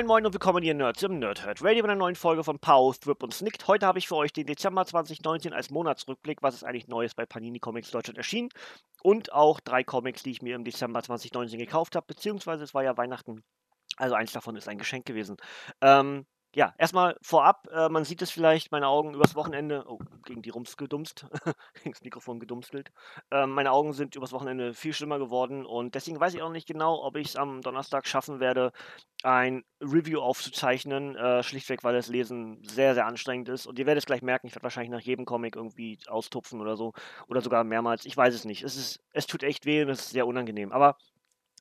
Moin Moin und willkommen hier Nerds im Nerdhurt Radio bei einer neuen Folge von Pow, Thrip und Snicked. Heute habe ich für euch den Dezember 2019 als Monatsrückblick, was ist eigentlich Neues bei Panini Comics Deutschland erschienen und auch drei Comics, die ich mir im Dezember 2019 gekauft habe, beziehungsweise es war ja Weihnachten, also eins davon ist ein Geschenk gewesen. Ähm, ja, erstmal vorab, äh, man sieht es vielleicht, meine Augen übers Wochenende, oh, gegen die Rums gedumst, gegen das Mikrofon gedumstelt. Ähm, meine Augen sind übers Wochenende viel schlimmer geworden und deswegen weiß ich auch nicht genau, ob ich es am Donnerstag schaffen werde, ein Review aufzuzeichnen, äh, schlichtweg, weil das Lesen sehr, sehr anstrengend ist. Und ihr werdet es gleich merken, ich werde wahrscheinlich nach jedem Comic irgendwie austupfen oder so. Oder sogar mehrmals. Ich weiß es nicht. Es, ist, es tut echt weh und es ist sehr unangenehm. Aber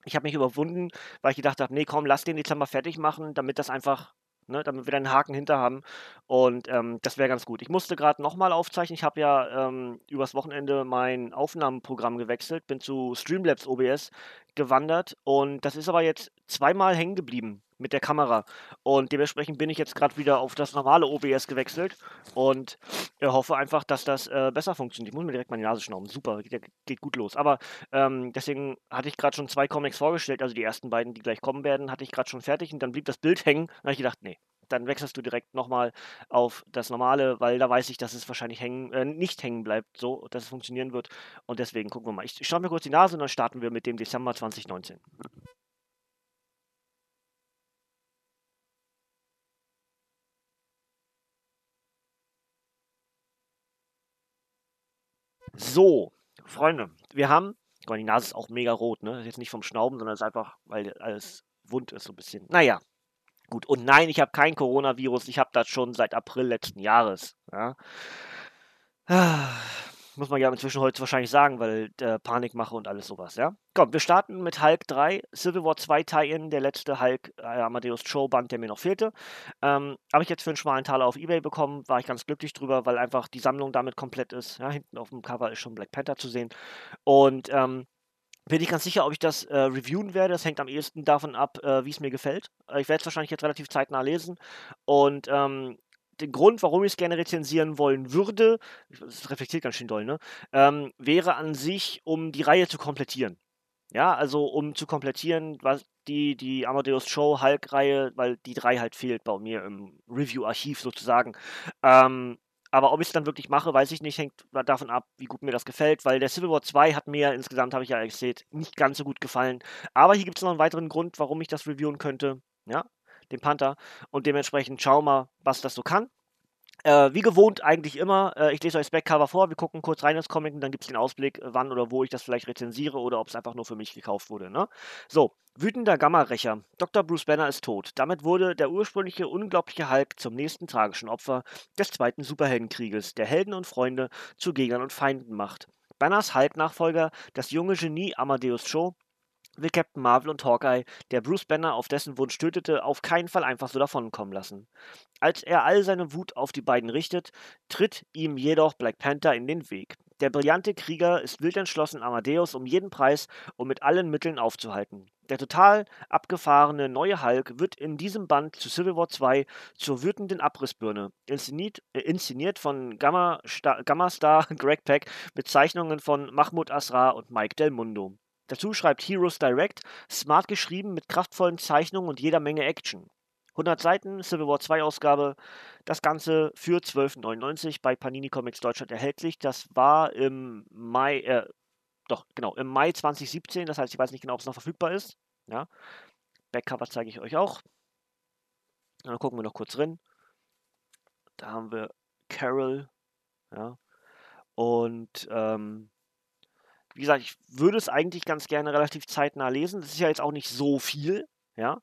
ich habe mich überwunden, weil ich gedacht habe, nee, komm, lass den Dezember fertig machen, damit das einfach ne, damit wir einen Haken hinter haben. Und ähm, das wäre ganz gut. Ich musste gerade nochmal aufzeichnen. Ich habe ja ähm, übers Wochenende mein Aufnahmeprogramm gewechselt, bin zu Streamlabs OBS gewandert und das ist aber jetzt zweimal hängen geblieben mit der Kamera. Und dementsprechend bin ich jetzt gerade wieder auf das normale OBS gewechselt und äh, hoffe einfach, dass das äh, besser funktioniert. Ich muss mir direkt meine Nase schnauben. Super, geht, geht gut los. Aber ähm, deswegen hatte ich gerade schon zwei Comics vorgestellt, also die ersten beiden, die gleich kommen werden, hatte ich gerade schon fertig und dann blieb das Bild hängen. Dann habe ich gedacht, nee, dann wechselst du direkt nochmal auf das normale, weil da weiß ich, dass es wahrscheinlich hängen, äh, nicht hängen bleibt, so, dass es funktionieren wird. Und deswegen gucken wir mal. Ich, ich mir kurz die Nase und dann starten wir mit dem Dezember 2019. So, Freunde, wir haben, guck mal, die Nase ist auch mega rot, ne? Jetzt nicht vom Schnauben, sondern ist einfach, weil alles wund ist so ein bisschen. Naja, gut. Und nein, ich habe kein Coronavirus, ich habe das schon seit April letzten Jahres. Ja? Ah, muss man ja inzwischen heute wahrscheinlich sagen, weil äh, Panikmache und alles sowas, ja. Komm, wir starten mit Hulk 3, Civil War 2 Tie-In, der letzte Hulk äh, Amadeus Show-Band, der mir noch fehlte. Ähm, Habe ich jetzt für einen schmalen Taler auf Ebay bekommen, war ich ganz glücklich drüber, weil einfach die Sammlung damit komplett ist. Ja, hinten auf dem Cover ist schon Black Panther zu sehen. Und ähm, bin ich ganz sicher, ob ich das äh, reviewen werde. Das hängt am ehesten davon ab, äh, wie es mir gefällt. Äh, ich werde es wahrscheinlich jetzt relativ zeitnah lesen. Und ähm, den Grund, warum ich es gerne rezensieren wollen würde, das reflektiert ganz schön doll, ne? Ähm, wäre an sich, um die Reihe zu komplettieren. Ja, also um zu komplettieren, was die, die Amadeus Show Hulk-Reihe, weil die drei halt fehlt bei mir im Review-Archiv sozusagen. Ähm, aber ob ich es dann wirklich mache, weiß ich nicht, hängt davon ab, wie gut mir das gefällt, weil der Civil War 2 hat mir insgesamt, habe ich ja erzählt, nicht ganz so gut gefallen. Aber hier gibt es noch einen weiteren Grund, warum ich das reviewen könnte. Ja, den Panther. Und dementsprechend schauen wir, was das so kann. Äh, wie gewohnt eigentlich immer, äh, ich lese euch das Backcover vor, wir gucken kurz rein ins Comic und dann gibt es den Ausblick, wann oder wo ich das vielleicht rezensiere oder ob es einfach nur für mich gekauft wurde. Ne? So, wütender Gamma-Rächer. Dr. Bruce Banner ist tot. Damit wurde der ursprüngliche unglaubliche Hulk zum nächsten tragischen Opfer des zweiten Superheldenkrieges, der Helden und Freunde zu Gegnern und Feinden macht. Banners Hulk-Nachfolger, das junge Genie Amadeus Cho, will Captain Marvel und Hawkeye, der Bruce Banner auf dessen Wunsch tötete, auf keinen Fall einfach so davonkommen lassen. Als er all seine Wut auf die beiden richtet, tritt ihm jedoch Black Panther in den Weg. Der brillante Krieger ist wild entschlossen, Amadeus um jeden Preis und mit allen Mitteln aufzuhalten. Der total abgefahrene neue Hulk wird in diesem Band zu Civil War 2 zur wütenden Abrissbirne, inszeniert, äh, inszeniert von Gamma-Star Gamma Greg Peck mit Zeichnungen von Mahmoud Asra und Mike Del Mundo. Dazu schreibt Heroes Direct, smart geschrieben mit kraftvollen Zeichnungen und jeder Menge Action. 100 Seiten, Civil War 2 Ausgabe, das Ganze für 12,99 bei Panini Comics Deutschland erhältlich. Das war im Mai, äh, doch, genau, im Mai 2017, das heißt, ich weiß nicht genau, ob es noch verfügbar ist. Ja. Backcover zeige ich euch auch. dann gucken wir noch kurz drin. Da haben wir Carol, ja. Und ähm, wie gesagt, ich würde es eigentlich ganz gerne relativ zeitnah lesen. Das ist ja jetzt auch nicht so viel, ja.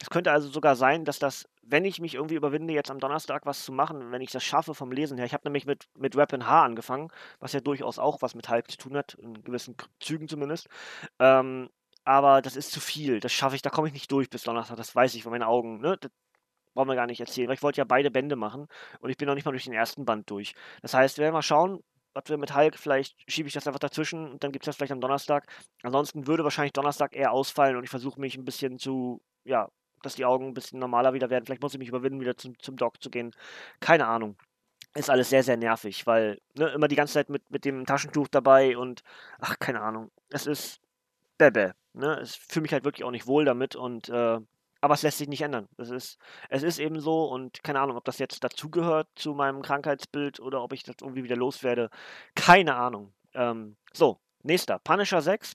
Es könnte also sogar sein, dass das, wenn ich mich irgendwie überwinde, jetzt am Donnerstag was zu machen, wenn ich das schaffe vom Lesen her. Ich habe nämlich mit, mit Rap in H angefangen, was ja durchaus auch was mit Hulk zu tun hat, in gewissen Zügen zumindest. Ähm, aber das ist zu viel. Das schaffe ich, da komme ich nicht durch bis Donnerstag, das weiß ich von meinen Augen. Ne? Das brauchen wir gar nicht erzählen, weil ich wollte ja beide Bände machen und ich bin noch nicht mal durch den ersten Band durch. Das heißt, wir werden mal schauen, was wir mit Hulk, vielleicht schiebe ich das einfach dazwischen und dann gibt es das vielleicht am Donnerstag. Ansonsten würde wahrscheinlich Donnerstag eher ausfallen und ich versuche mich ein bisschen zu, ja, dass die Augen ein bisschen normaler wieder werden. Vielleicht muss ich mich überwinden, wieder zum, zum Doc zu gehen. Keine Ahnung. Ist alles sehr, sehr nervig, weil ne, immer die ganze Zeit mit, mit dem Taschentuch dabei und ach, keine Ahnung. Es ist Bebe. Ne? Ich fühle mich halt wirklich auch nicht wohl damit und äh, aber es lässt sich nicht ändern. Es ist, es ist eben so und keine Ahnung, ob das jetzt dazugehört zu meinem Krankheitsbild oder ob ich das irgendwie wieder loswerde. Keine Ahnung. Ähm, so, nächster. Punisher 6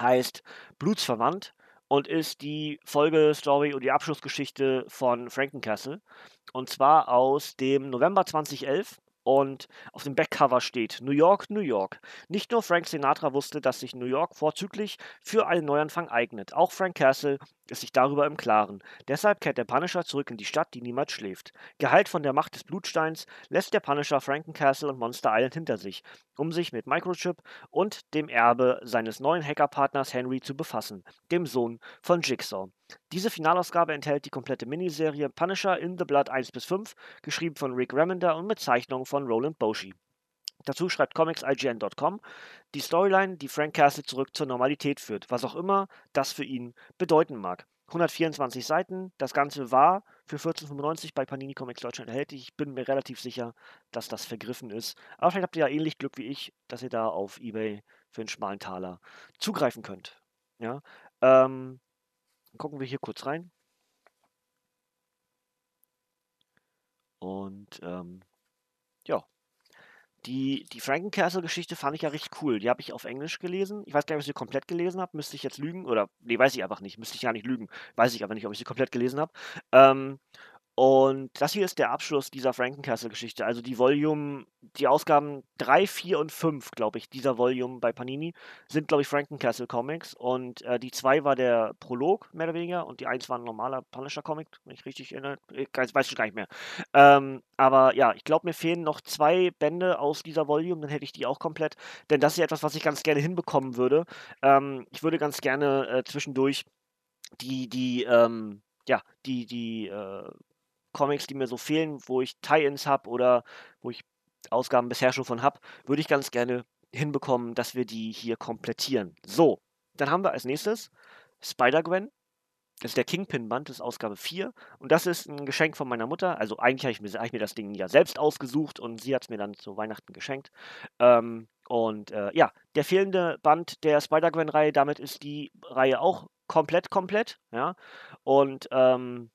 heißt Blutsverwandt und ist die Folgestory und die Abschlussgeschichte von Frankencastle. Und zwar aus dem November 2011 und auf dem Backcover steht New York, New York. Nicht nur Frank Sinatra wusste, dass sich New York vorzüglich für einen Neuanfang eignet. Auch Frank Castle ist sich darüber im Klaren. Deshalb kehrt der Punisher zurück in die Stadt, die niemals schläft. Geheilt von der Macht des Blutsteins lässt der Punisher Frankencastle und Monster Island hinter sich, um sich mit Microchip und dem Erbe seines neuen Hackerpartners Henry zu befassen, dem Sohn von Jigsaw. Diese Finalausgabe enthält die komplette Miniserie Punisher in the Blood 1 bis 5, geschrieben von Rick Remender und mit Zeichnungen von Roland Boshi. Dazu schreibt ComicsIGN.com die Storyline, die Frank Castle zurück zur Normalität führt, was auch immer das für ihn bedeuten mag. 124 Seiten, das Ganze war für 14,95 bei Panini Comics Deutschland erhältlich. Ich bin mir relativ sicher, dass das vergriffen ist. Aber vielleicht habt ihr ja ähnlich Glück wie ich, dass ihr da auf Ebay für einen schmalen Taler zugreifen könnt. Ja, ähm, gucken wir hier kurz rein. Und ähm, ja, die, die Frankencastle-Geschichte fand ich ja richtig cool. Die habe ich auf Englisch gelesen. Ich weiß gar nicht, ob ich sie komplett gelesen habe. Müsste ich jetzt lügen? Oder, nee, weiß ich einfach nicht. Müsste ich ja nicht lügen. Weiß ich aber nicht, ob ich sie komplett gelesen habe. Ähm, und das hier ist der Abschluss dieser Frankencastle-Geschichte. Also die Volume, die Ausgaben 3, 4 und 5, glaube ich, dieser Volume bei Panini sind, glaube ich, Frankencastle Comics. Und äh, die 2 war der Prolog, mehr oder weniger. Und die 1 war ein normaler Punisher-Comic, wenn ich richtig erinnere. Ich weiß ich gar nicht mehr. Ähm, aber ja, ich glaube, mir fehlen noch zwei Bände aus dieser Volume, dann hätte ich die auch komplett. Denn das ist ja etwas, was ich ganz gerne hinbekommen würde. Ähm, ich würde ganz gerne äh, zwischendurch die, die, ähm, ja, die, die, äh, Comics, die mir so fehlen, wo ich Tie-Ins habe oder wo ich Ausgaben bisher schon von habe, würde ich ganz gerne hinbekommen, dass wir die hier komplettieren. So, dann haben wir als nächstes Spider-Gwen. Das ist der Kingpin-Band, das ist Ausgabe 4. Und das ist ein Geschenk von meiner Mutter. Also eigentlich habe ich, mir, hab ich mir das Ding ja selbst ausgesucht und sie hat es mir dann zu Weihnachten geschenkt. Ähm, und äh, ja, der fehlende Band der Spider-Gwen-Reihe, damit ist die Reihe auch komplett, komplett. Ja. Und ähm,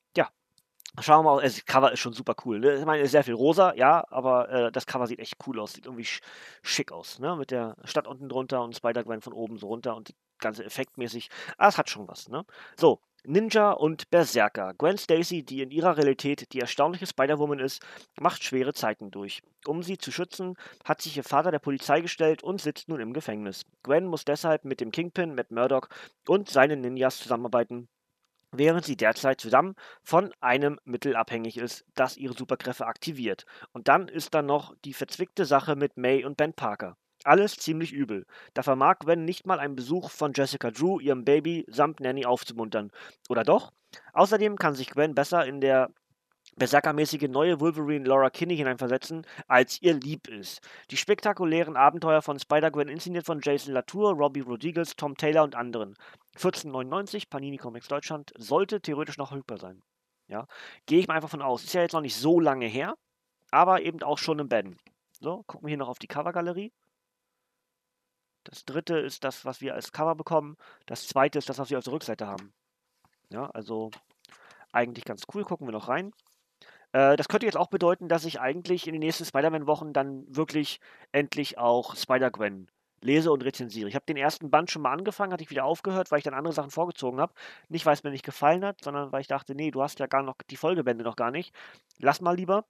Schauen wir mal, das Cover ist schon super cool. Ne? Ich meine, sehr viel rosa, ja, aber äh, das Cover sieht echt cool aus. Sieht irgendwie sch schick aus, ne? Mit der Stadt unten drunter und Spider-Gwen von oben so runter und die ganze effektmäßig. Ah, es hat schon was, ne? So, Ninja und Berserker. Gwen Stacy, die in ihrer Realität die erstaunliche Spider-Woman ist, macht schwere Zeiten durch. Um sie zu schützen, hat sich ihr Vater der Polizei gestellt und sitzt nun im Gefängnis. Gwen muss deshalb mit dem Kingpin, Matt Murdock und seinen Ninjas zusammenarbeiten, während sie derzeit zusammen von einem Mittel abhängig ist, das ihre Superkräfte aktiviert. Und dann ist da noch die verzwickte Sache mit May und Ben Parker. Alles ziemlich übel. Da vermag Gwen nicht mal einen Besuch von Jessica Drew, ihrem Baby, samt Nanny aufzumuntern. Oder doch? Außerdem kann sich Gwen besser in der berserkermäßige neue Wolverine Laura Kinney hineinversetzen, als ihr lieb ist. Die spektakulären Abenteuer von Spider-Gwen inszeniert von Jason Latour, Robbie Rodriguez, Tom Taylor und anderen. 14,99 Panini Comics Deutschland sollte theoretisch noch verfügbar sein. Ja, gehe ich mal einfach von aus. Ist ja jetzt noch nicht so lange her, aber eben auch schon im Ben. So, gucken wir hier noch auf die Covergalerie. Das dritte ist das, was wir als Cover bekommen. Das zweite ist das, was wir auf der Rückseite haben. Ja, also eigentlich ganz cool. Gucken wir noch rein. Äh, das könnte jetzt auch bedeuten, dass ich eigentlich in den nächsten Spider-Man-Wochen dann wirklich endlich auch Spider-Gwen lese und rezensiere. Ich habe den ersten Band schon mal angefangen, hatte ich wieder aufgehört, weil ich dann andere Sachen vorgezogen habe. Nicht, weil es mir nicht gefallen hat, sondern weil ich dachte, nee, du hast ja gar noch die Folgebände noch gar nicht. Lass mal lieber.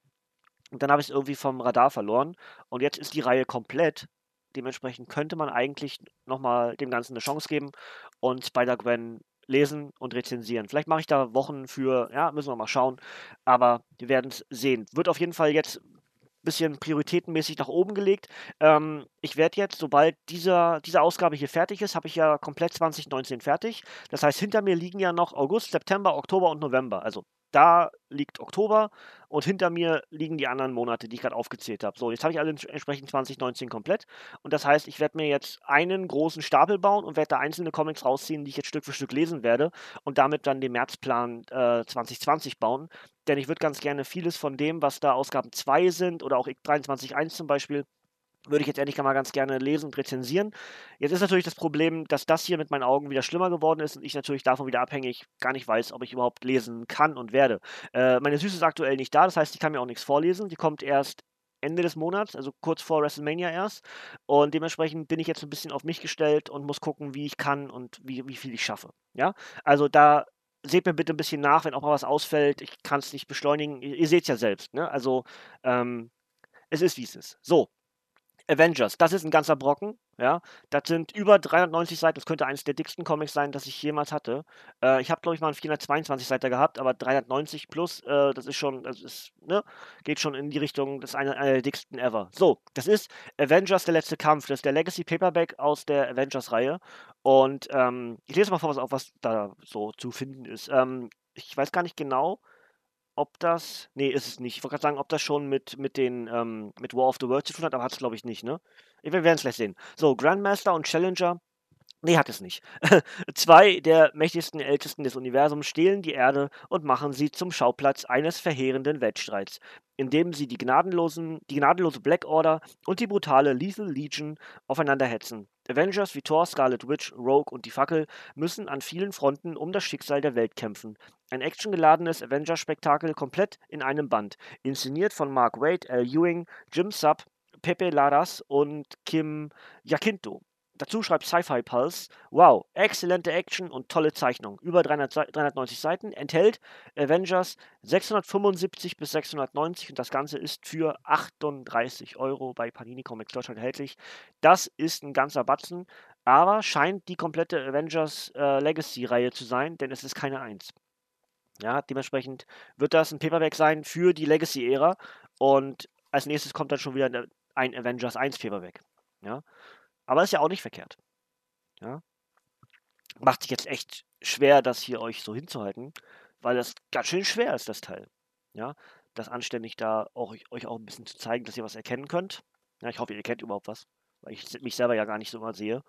Und dann habe ich es irgendwie vom Radar verloren. Und jetzt ist die Reihe komplett. Dementsprechend könnte man eigentlich nochmal dem Ganzen eine Chance geben und Spider-Gwen lesen und rezensieren. Vielleicht mache ich da Wochen für, ja, müssen wir mal schauen. Aber wir werden es sehen. Wird auf jeden Fall jetzt bisschen prioritätenmäßig nach oben gelegt. Ähm, ich werde jetzt, sobald dieser, diese Ausgabe hier fertig ist, habe ich ja komplett 2019 fertig. Das heißt, hinter mir liegen ja noch August, September, Oktober und November. Also da liegt Oktober und hinter mir liegen die anderen Monate, die ich gerade aufgezählt habe. So, jetzt habe ich also entsprechend 2019 komplett. Und das heißt, ich werde mir jetzt einen großen Stapel bauen und werde da einzelne Comics rausziehen, die ich jetzt Stück für Stück lesen werde und damit dann den Märzplan äh, 2020 bauen. Denn ich würde ganz gerne vieles von dem, was da Ausgaben 2 sind oder auch 23.1 zum Beispiel, würde ich jetzt endlich mal ganz gerne lesen und rezensieren. Jetzt ist natürlich das Problem, dass das hier mit meinen Augen wieder schlimmer geworden ist und ich natürlich davon wieder abhängig gar nicht weiß, ob ich überhaupt lesen kann und werde. Äh, meine Süße ist aktuell nicht da, das heißt, ich kann mir auch nichts vorlesen. Die kommt erst Ende des Monats, also kurz vor WrestleMania erst. Und dementsprechend bin ich jetzt ein bisschen auf mich gestellt und muss gucken, wie ich kann und wie, wie viel ich schaffe. Ja, also da seht mir bitte ein bisschen nach, wenn auch mal was ausfällt. Ich kann es nicht beschleunigen. Ihr, ihr seht es ja selbst. Ne? Also ähm, es ist, wie es ist. So, Avengers, das ist ein ganzer Brocken, ja. Das sind über 390 Seiten, das könnte eines der dicksten Comics sein, das ich jemals hatte. Äh, ich habe, glaube ich, mal einen 422 Seiten gehabt, aber 390 plus, äh, das ist schon, das ist, ne, geht schon in die Richtung, das ist einer, einer der dicksten ever. So, das ist Avengers, der letzte Kampf, das ist der Legacy Paperback aus der Avengers-Reihe. Und ähm, ich lese mal vor, was auch was da so zu finden ist. Ähm, ich weiß gar nicht genau, ob das. Nee, ist es nicht. Ich wollte gerade sagen, ob das schon mit, mit den, ähm, mit War of the Worlds zu tun hat, aber hat es glaube ich nicht, ne? Wir werden es gleich sehen. So, Grandmaster und Challenger. Nee, hat es nicht. Zwei der mächtigsten Ältesten des Universums stehlen die Erde und machen sie zum Schauplatz eines verheerenden Wettstreits, indem sie die, gnadenlosen, die gnadenlose Black Order und die brutale Lethal Legion aufeinander hetzen. Avengers wie Thor, Scarlet Witch, Rogue und die Fackel müssen an vielen Fronten um das Schicksal der Welt kämpfen. Ein actiongeladenes Avengers-Spektakel komplett in einem Band. Inszeniert von Mark Waid, Al Ewing, Jim Sub, Pepe Laras und Kim Jacinto. Dazu schreibt Sci-Fi Pulse, wow, exzellente Action und tolle Zeichnung. Über 300, 390 Seiten, enthält Avengers 675 bis 690 und das Ganze ist für 38 Euro bei Panini Comics Deutschland erhältlich. Das ist ein ganzer Batzen, aber scheint die komplette Avengers äh, Legacy-Reihe zu sein, denn es ist keine Eins. Ja, dementsprechend wird das ein Paperback sein für die Legacy-Ära und als nächstes kommt dann schon wieder ein Avengers 1 Paperback. Ja, aber ist ja auch nicht verkehrt. Ja. Macht sich jetzt echt schwer, das hier euch so hinzuhalten, weil das ganz schön schwer ist, das Teil. Ja, das anständig da auch, euch auch ein bisschen zu zeigen, dass ihr was erkennen könnt. Ja, ich hoffe, ihr kennt überhaupt was, weil ich mich selber ja gar nicht so mal sehe.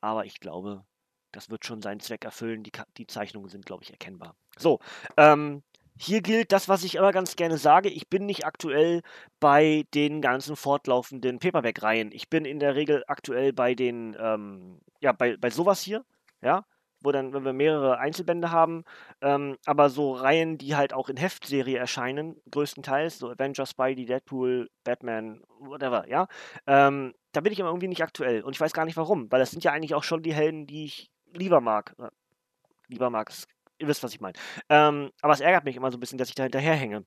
Aber ich glaube, das wird schon seinen Zweck erfüllen. Die, die Zeichnungen sind, glaube ich, erkennbar. So, ähm, hier gilt das, was ich immer ganz gerne sage. Ich bin nicht aktuell bei den ganzen fortlaufenden Paperback-Reihen. Ich bin in der Regel aktuell bei den, ähm, ja, bei, bei sowas hier, ja, wo dann, wenn wir mehrere Einzelbände haben, ähm, aber so Reihen, die halt auch in Heftserie erscheinen, größtenteils, so Avengers, Spidey, Deadpool, Batman, whatever, ja, ähm, da bin ich immer irgendwie nicht aktuell und ich weiß gar nicht warum, weil das sind ja eigentlich auch schon die Helden, die ich lieber mag. Lieber mag ist ihr wisst, was ich meine. Ähm, aber es ärgert mich immer so ein bisschen, dass ich da hinterherhänge.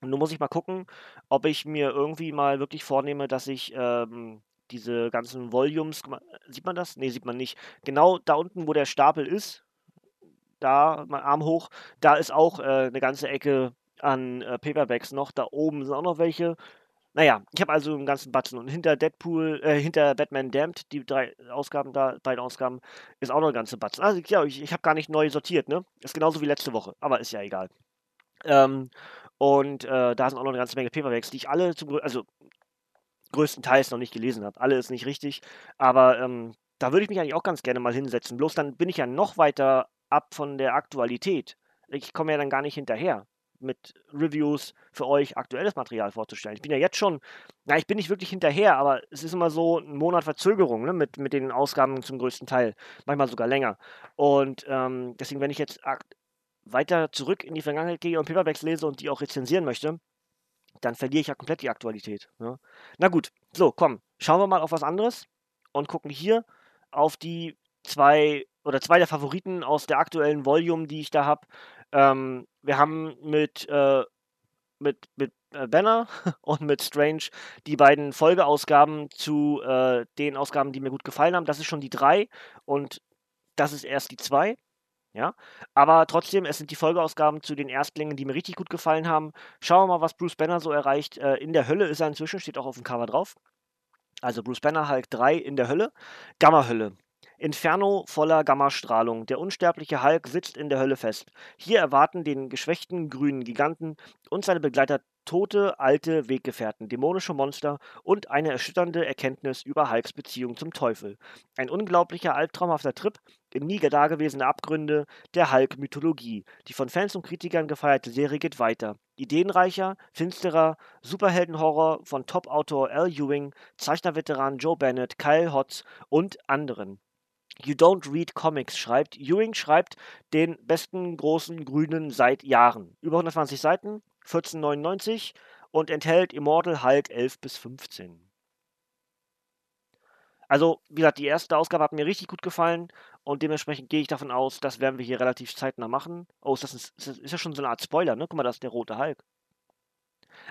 Und nun muss ich mal gucken, ob ich mir irgendwie mal wirklich vornehme, dass ich ähm, diese ganzen Volumes, sieht man das? Ne, sieht man nicht. Genau da unten, wo der Stapel ist, da, mein Arm hoch, da ist auch äh, eine ganze Ecke an äh, Paperbacks noch. Da oben sind auch noch welche. Naja, ich habe also einen ganzen Batzen und hinter Deadpool, äh, hinter Batman Damned, die drei Ausgaben da, beide Ausgaben, ist auch noch eine ganze Batzen. Also ja, ich, ich habe gar nicht neu sortiert, ne? Ist genauso wie letzte Woche, aber ist ja egal. Ähm, und äh, da sind auch noch eine ganze Menge Paperbacks, die ich alle zum, also größtenteils noch nicht gelesen habe. Alle ist nicht richtig, aber ähm, da würde ich mich eigentlich auch ganz gerne mal hinsetzen. Bloß dann bin ich ja noch weiter ab von der Aktualität. Ich komme ja dann gar nicht hinterher mit Reviews für euch aktuelles Material vorzustellen. Ich bin ja jetzt schon, na, ich bin nicht wirklich hinterher, aber es ist immer so ein Monat Verzögerung ne, mit, mit den Ausgaben zum größten Teil, manchmal sogar länger. Und ähm, deswegen, wenn ich jetzt weiter zurück in die Vergangenheit gehe und Paperbacks lese und die auch rezensieren möchte, dann verliere ich ja komplett die Aktualität. Ne? Na gut, so, komm, schauen wir mal auf was anderes und gucken hier auf die zwei oder zwei der Favoriten aus der aktuellen Volume, die ich da habe. Ähm, wir haben mit, äh, mit, mit äh, Banner und mit Strange die beiden Folgeausgaben zu äh, den Ausgaben, die mir gut gefallen haben. Das ist schon die drei und das ist erst die zwei. Ja, aber trotzdem, es sind die Folgeausgaben zu den Erstlingen, die mir richtig gut gefallen haben. Schauen wir mal, was Bruce Banner so erreicht. Äh, in der Hölle ist er inzwischen, steht auch auf dem Cover drauf. Also Bruce Banner Hulk 3 in der Hölle. Gamma-Hölle. Inferno voller Gammastrahlung. Der unsterbliche Hulk sitzt in der Hölle fest. Hier erwarten den geschwächten grünen Giganten und seine Begleiter tote, alte Weggefährten, dämonische Monster und eine erschütternde Erkenntnis über Hulks Beziehung zum Teufel. Ein unglaublicher, albtraumhafter Trip in nie dagewesene Abgründe der Hulk-Mythologie. Die von Fans und Kritikern gefeierte Serie geht weiter. Ideenreicher, finsterer Superheldenhorror von Top-Autor Al Ewing, Zeichnerveteran Joe Bennett, Kyle Hotz und anderen. You Don't Read Comics schreibt. Ewing schreibt den besten großen Grünen seit Jahren. Über 120 Seiten, 14,99 und enthält Immortal Hulk 11 bis 15. Also, wie gesagt, die erste Ausgabe hat mir richtig gut gefallen und dementsprechend gehe ich davon aus, das werden wir hier relativ zeitnah machen. Oh, ist das, ein, ist, das ist ja schon so eine Art Spoiler, ne? Guck mal, das ist der rote Hulk.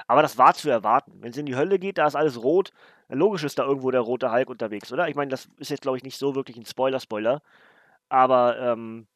Aber das war zu erwarten. Wenn es in die Hölle geht, da ist alles rot. Logisch ist da irgendwo der rote Hulk unterwegs, oder? Ich meine, das ist jetzt, glaube ich, nicht so wirklich ein Spoiler-Spoiler. Aber, ähm,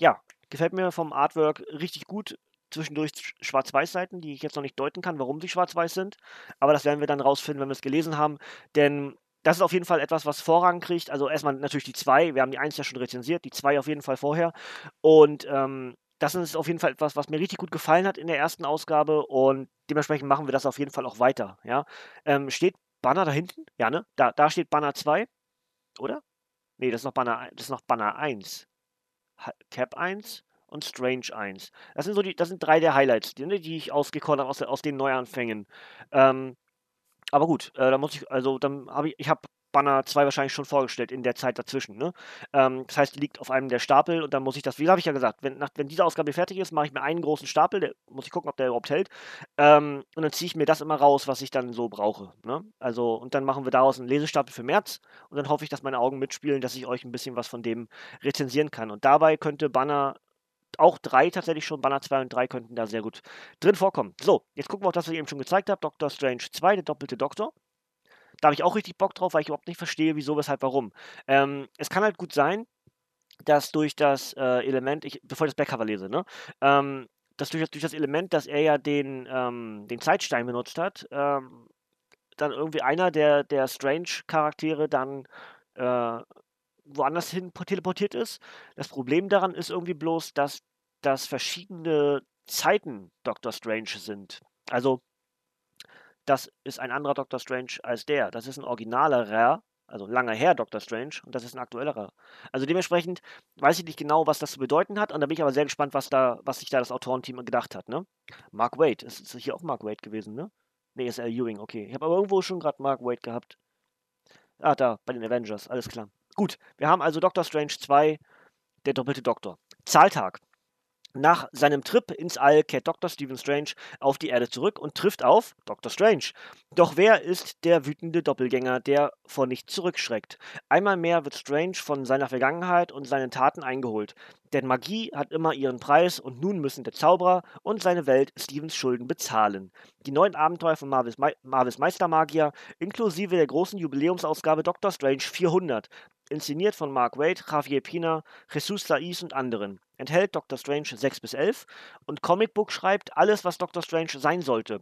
ja, gefällt mir vom Artwork richtig gut zwischendurch Schwarz-Weiß-Seiten, die ich jetzt noch nicht deuten kann, warum sie schwarz-weiß sind. Aber das werden wir dann rausfinden, wenn wir es gelesen haben. Denn das ist auf jeden Fall etwas, was Vorrang kriegt. Also erstmal natürlich die zwei. Wir haben die eins ja schon rezensiert, die zwei auf jeden Fall vorher. Und ähm, das ist auf jeden Fall etwas, was mir richtig gut gefallen hat in der ersten Ausgabe. Und dementsprechend machen wir das auf jeden Fall auch weiter. Ja? Ähm, steht Banner da hinten? Ja, ne? Da, da steht Banner 2. Oder? Nee, das ist noch Banner, das ist noch Banner 1. Cap 1 und Strange 1. Das sind so die, das sind drei der Highlights, die, ne, die ich ausgekocht habe aus, aus den Neuanfängen. Ähm, aber gut, äh, da muss ich, also dann habe ich, ich habe Banner 2 wahrscheinlich schon vorgestellt in der Zeit dazwischen. Ne? Ähm, das heißt, liegt auf einem der Stapel und dann muss ich das, wie habe ich ja gesagt, wenn, nach, wenn diese Ausgabe fertig ist, mache ich mir einen großen Stapel, der muss ich gucken, ob der überhaupt hält. Ähm, und dann ziehe ich mir das immer raus, was ich dann so brauche. Ne? Also, und dann machen wir daraus einen Lesestapel für März und dann hoffe ich, dass meine Augen mitspielen, dass ich euch ein bisschen was von dem rezensieren kann. Und dabei könnte Banner auch drei tatsächlich schon, Banner 2 und 3 könnten da sehr gut drin vorkommen. So, jetzt gucken wir auf das, was ich eben schon gezeigt habe. Doctor Strange 2, der doppelte Doktor. Da habe ich auch richtig Bock drauf, weil ich überhaupt nicht verstehe, wieso, weshalb, warum. Ähm, es kann halt gut sein, dass durch das äh, Element, ich, bevor ich das Backcover lese, ne, ähm, dass durch, durch, das Element, dass er ja den, ähm, den Zeitstein benutzt hat, ähm, dann irgendwie einer der, der Strange-Charaktere dann äh, woanders hin teleportiert ist. Das Problem daran ist irgendwie bloß, dass das verschiedene Zeiten Doctor Strange sind. Also, das ist ein anderer Doctor Strange als der. Das ist ein originalerer, also lange her Doctor Strange und das ist ein aktuellerer. Also dementsprechend weiß ich nicht genau, was das zu bedeuten hat und da bin ich aber sehr gespannt, was da, was sich da das Autorenteam gedacht hat, ne? Mark Wade, ist, ist hier auch Mark Wade gewesen, ne? Ne, ist L. Ewing, okay. Ich habe aber irgendwo schon gerade Mark Wade gehabt. Ah, da, bei den Avengers, alles klar. Gut, wir haben also Doctor Strange 2, der doppelte Doktor. Zahltag. Nach seinem Trip ins All kehrt Dr. Stephen Strange auf die Erde zurück und trifft auf Dr. Strange. Doch wer ist der wütende Doppelgänger, der vor nichts zurückschreckt? Einmal mehr wird Strange von seiner Vergangenheit und seinen Taten eingeholt. Denn Magie hat immer ihren Preis und nun müssen der Zauberer und seine Welt Stevens Schulden bezahlen. Die neuen Abenteuer von Marvis, Me Marvis Meistermagier inklusive der großen Jubiläumsausgabe Dr. Strange 400 inszeniert von Mark Waid, Javier Pina, Jesus Saiz und anderen. Enthält Doctor Strange 6 bis 11 und Comic Book schreibt alles, was Doctor Strange sein sollte.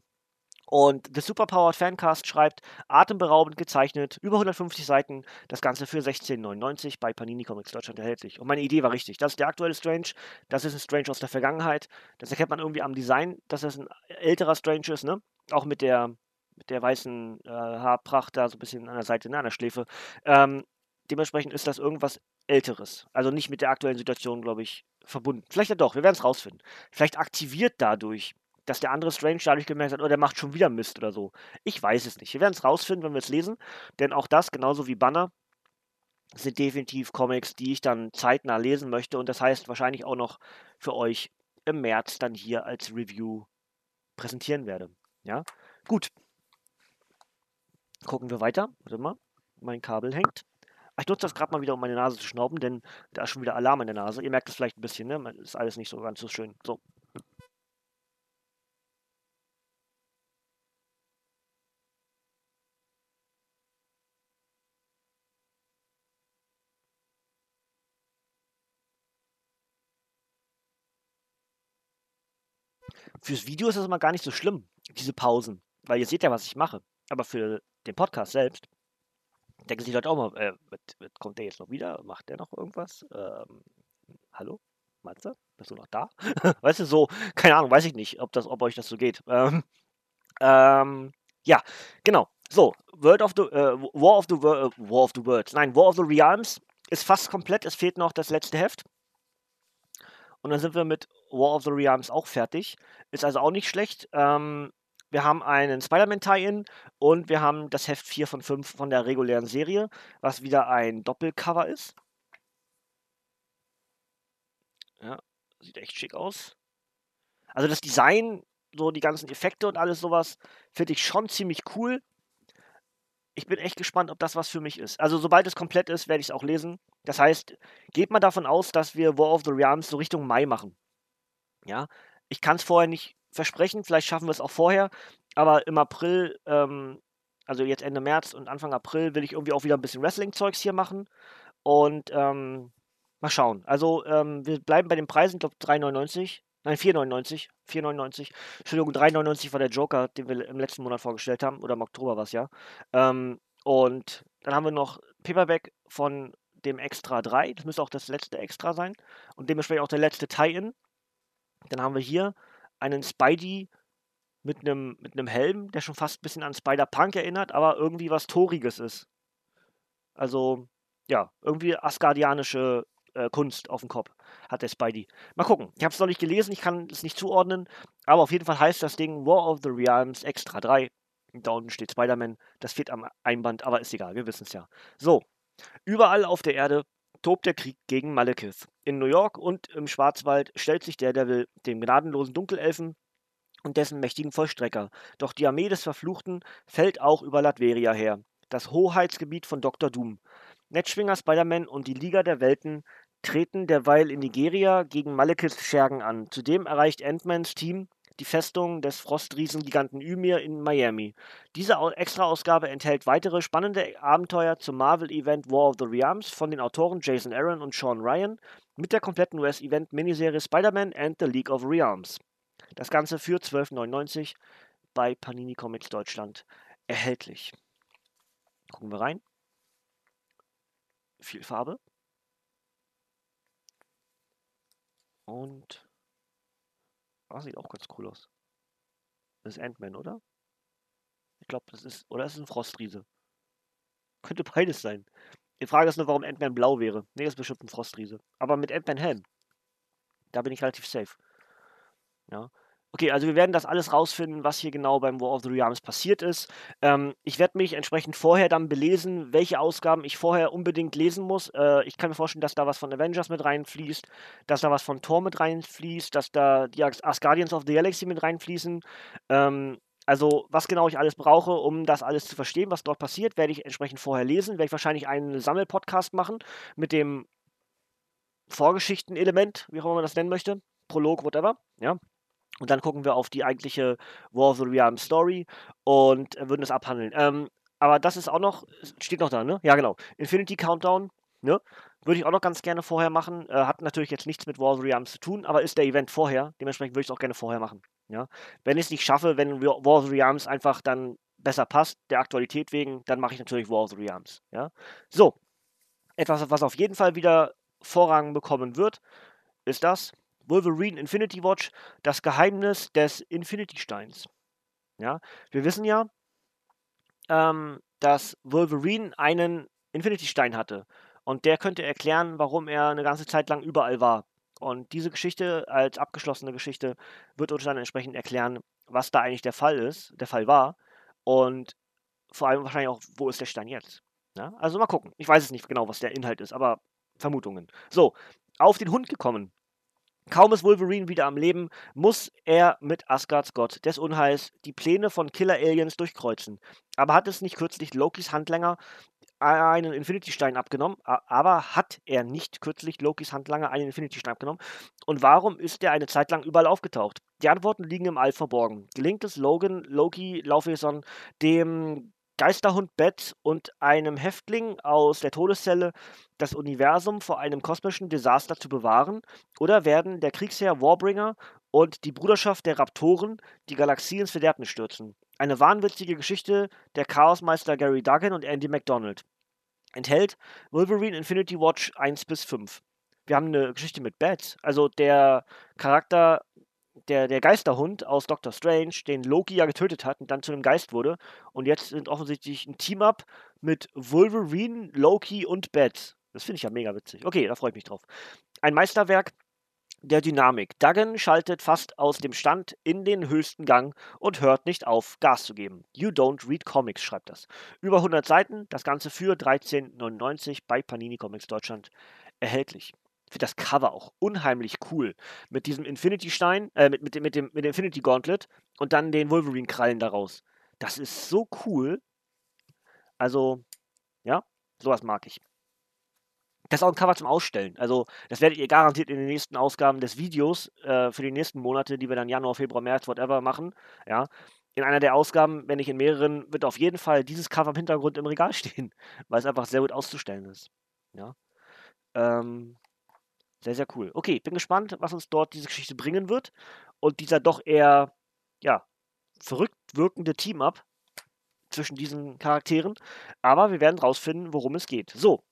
Und The Superpowered Fancast schreibt, atemberaubend gezeichnet, über 150 Seiten, das Ganze für 16,99 bei Panini Comics Deutschland erhältlich. Und meine Idee war richtig. Das ist der aktuelle Strange, das ist ein Strange aus der Vergangenheit. Das erkennt man irgendwie am Design, dass es ein älterer Strange ist, ne? Auch mit der, mit der weißen äh, Haarpracht da so ein bisschen an der Seite, ne, an der Schläfe. Ähm, Dementsprechend ist das irgendwas Älteres. Also nicht mit der aktuellen Situation, glaube ich, verbunden. Vielleicht ja doch, wir werden es rausfinden. Vielleicht aktiviert dadurch, dass der andere Strange dadurch gemerkt hat, oh, der macht schon wieder Mist oder so. Ich weiß es nicht. Wir werden es rausfinden, wenn wir es lesen. Denn auch das, genauso wie Banner, sind definitiv Comics, die ich dann zeitnah lesen möchte. Und das heißt wahrscheinlich auch noch für euch im März dann hier als Review präsentieren werde. Ja, gut. Gucken wir weiter. Warte mal, mein Kabel hängt. Ich nutze das gerade mal wieder, um meine Nase zu schnauben, denn da ist schon wieder Alarm in der Nase. Ihr merkt es vielleicht ein bisschen, ne? Ist alles nicht so ganz so schön. So. Fürs Video ist das mal gar nicht so schlimm, diese Pausen, weil ihr seht ja, was ich mache. Aber für den Podcast selbst denken sich Leute auch mal, äh, kommt der jetzt noch wieder? Macht der noch irgendwas? Ähm, hallo? Matze? Bist du noch da? weißt du, so, keine Ahnung, weiß ich nicht, ob, das, ob euch das so geht. Ähm, ähm, ja, genau. So, World of the, äh, War of the äh, War of the Worlds. Nein, War of the Realms ist fast komplett. Es fehlt noch das letzte Heft. Und dann sind wir mit War of the Realms auch fertig. Ist also auch nicht schlecht. Ähm, wir haben einen Spider-Man-Tie-In und wir haben das Heft 4 von 5 von der regulären Serie, was wieder ein Doppelcover ist. Ja, sieht echt schick aus. Also das Design, so die ganzen Effekte und alles sowas, finde ich schon ziemlich cool. Ich bin echt gespannt, ob das was für mich ist. Also sobald es komplett ist, werde ich es auch lesen. Das heißt, geht mal davon aus, dass wir War of the Realms so Richtung Mai machen. Ja, ich kann es vorher nicht versprechen, vielleicht schaffen wir es auch vorher, aber im April, ähm, also jetzt Ende März und Anfang April, will ich irgendwie auch wieder ein bisschen Wrestling-Zeugs hier machen. Und ähm, mal schauen. Also ähm, wir bleiben bei den Preisen, ich glaube 3,99. Nein, 4,99. 4,99. Entschuldigung, 3,99 war der Joker, den wir im letzten Monat vorgestellt haben. Oder im Oktober war es ja. Ähm, und dann haben wir noch Paperback von dem Extra 3. Das müsste auch das letzte Extra sein. Und dementsprechend auch der letzte Tie-In. Dann haben wir hier einen Spidey mit einem mit Helm, der schon fast ein bisschen an Spider-Punk erinnert, aber irgendwie was Toriges ist. Also, ja, irgendwie asgardianische äh, Kunst auf dem Kopf hat der Spidey. Mal gucken. Ich habe es noch nicht gelesen, ich kann es nicht zuordnen, aber auf jeden Fall heißt das Ding War of the Realms Extra 3. Da unten steht Spider-Man. Das fehlt am Einband, aber ist egal, wir wissen es ja. So, überall auf der Erde tobt der Krieg gegen Malekith. In New York und im Schwarzwald stellt sich Daredevil dem gnadenlosen Dunkelelfen und dessen mächtigen Vollstrecker. Doch die Armee des Verfluchten fällt auch über Latveria her, das Hoheitsgebiet von Dr. Doom. Netzschwinger Spider-Man und die Liga der Welten treten derweil in Nigeria gegen Malekiths Schergen an. Zudem erreicht Ant-Mans Team die Festung des Frostriesengiganten Ymir in Miami. Diese Extra-Ausgabe enthält weitere spannende Abenteuer zum Marvel-Event War of the Realms von den Autoren Jason Aaron und Sean Ryan mit der kompletten US-Event-Miniserie Spider-Man and the League of Realms. Das Ganze für 12,99 bei Panini Comics Deutschland erhältlich. Gucken wir rein. Viel Farbe. Und Ah, sieht auch ganz cool aus. Das ist Ant-Man, oder? Ich glaube, das ist. Oder ist es ein Frostriese? Könnte beides sein. Die Frage ist nur, warum Ant-Man blau wäre. Ne, ist bestimmt ein Frostriese. Aber mit Ant-Man Helm. Da bin ich relativ safe. Ja. Okay, also wir werden das alles rausfinden, was hier genau beim War of the Realms passiert ist. Ähm, ich werde mich entsprechend vorher dann belesen, welche Ausgaben ich vorher unbedingt lesen muss. Äh, ich kann mir vorstellen, dass da was von Avengers mit reinfließt, dass da was von Thor mit reinfließt, dass da die Asgardians of the Galaxy mit reinfließen. Ähm, also, was genau ich alles brauche, um das alles zu verstehen, was dort passiert, werde ich entsprechend vorher lesen. Werde ich wahrscheinlich einen Sammelpodcast machen mit dem Vorgeschichten-Element, wie auch immer man das nennen möchte. Prolog, whatever. Ja. Und dann gucken wir auf die eigentliche War of the Realms Story und würden das abhandeln. Ähm, aber das ist auch noch, steht noch da, ne? Ja, genau. Infinity Countdown, ne? Würde ich auch noch ganz gerne vorher machen. Äh, hat natürlich jetzt nichts mit War of the Realms zu tun, aber ist der Event vorher. Dementsprechend würde ich es auch gerne vorher machen. Ja? Wenn ich es nicht schaffe, wenn War of the Realms einfach dann besser passt, der Aktualität wegen, dann mache ich natürlich War of the Realms. Ja? So, etwas, was auf jeden Fall wieder Vorrang bekommen wird, ist das. Wolverine Infinity Watch, das Geheimnis des Infinity Steins. Ja, wir wissen ja, ähm, dass Wolverine einen Infinity Stein hatte. Und der könnte erklären, warum er eine ganze Zeit lang überall war. Und diese Geschichte als abgeschlossene Geschichte wird uns dann entsprechend erklären, was da eigentlich der Fall ist, der Fall war. Und vor allem wahrscheinlich auch, wo ist der Stein jetzt. Ja? Also mal gucken. Ich weiß es nicht genau, was der Inhalt ist, aber Vermutungen. So, auf den Hund gekommen. Kaum ist Wolverine wieder am Leben, muss er mit Asgards Gott des Unheils die Pläne von Killer-Aliens durchkreuzen. Aber hat es nicht kürzlich Lokis Handlanger einen Infinity-Stein abgenommen? Aber hat er nicht kürzlich Lokis Handlanger einen Infinity-Stein abgenommen? Und warum ist er eine Zeit lang überall aufgetaucht? Die Antworten liegen im All verborgen. Gelingt es Logan, Loki, Laufeson, dem Geisterhund Bett und einem Häftling aus der Todeszelle das Universum vor einem kosmischen Desaster zu bewahren? Oder werden der Kriegsherr Warbringer und die Bruderschaft der Raptoren, die Galaxie ins Verderben stürzen. Eine wahnwitzige Geschichte der Chaosmeister Gary Duggan und Andy McDonald. Enthält Wolverine Infinity Watch 1 bis 5. Wir haben eine Geschichte mit Bats, also der Charakter, der, der Geisterhund aus Doctor Strange, den Loki ja getötet hat und dann zu einem Geist wurde. Und jetzt sind offensichtlich ein Team-Up mit Wolverine, Loki und Bats. Das finde ich ja mega witzig. Okay, da freue ich mich drauf. Ein Meisterwerk der Dynamik. Duggan schaltet fast aus dem Stand in den höchsten Gang und hört nicht auf, Gas zu geben. You don't read comics, schreibt das. Über 100 Seiten, das Ganze für 13,99 bei Panini Comics Deutschland erhältlich. Ich finde das Cover auch unheimlich cool. Mit diesem Infinity-Stein, äh, mit, mit, dem, mit, dem, Infinity Gauntlet und dann den Wolverine-Krallen daraus. Das ist so cool. Also, ja, sowas mag ich. Das ist auch ein Cover zum Ausstellen. Also, das werdet ihr garantiert in den nächsten Ausgaben des Videos äh, für die nächsten Monate, die wir dann Januar, Februar, März, whatever machen. Ja. In einer der Ausgaben, wenn nicht in mehreren, wird auf jeden Fall dieses Cover im Hintergrund im Regal stehen, weil es einfach sehr gut auszustellen ist. Ja. Ähm, sehr, sehr cool. Okay, bin gespannt, was uns dort diese Geschichte bringen wird. Und dieser doch eher, ja, verrückt wirkende Team-Up zwischen diesen Charakteren. Aber wir werden rausfinden, worum es geht. So,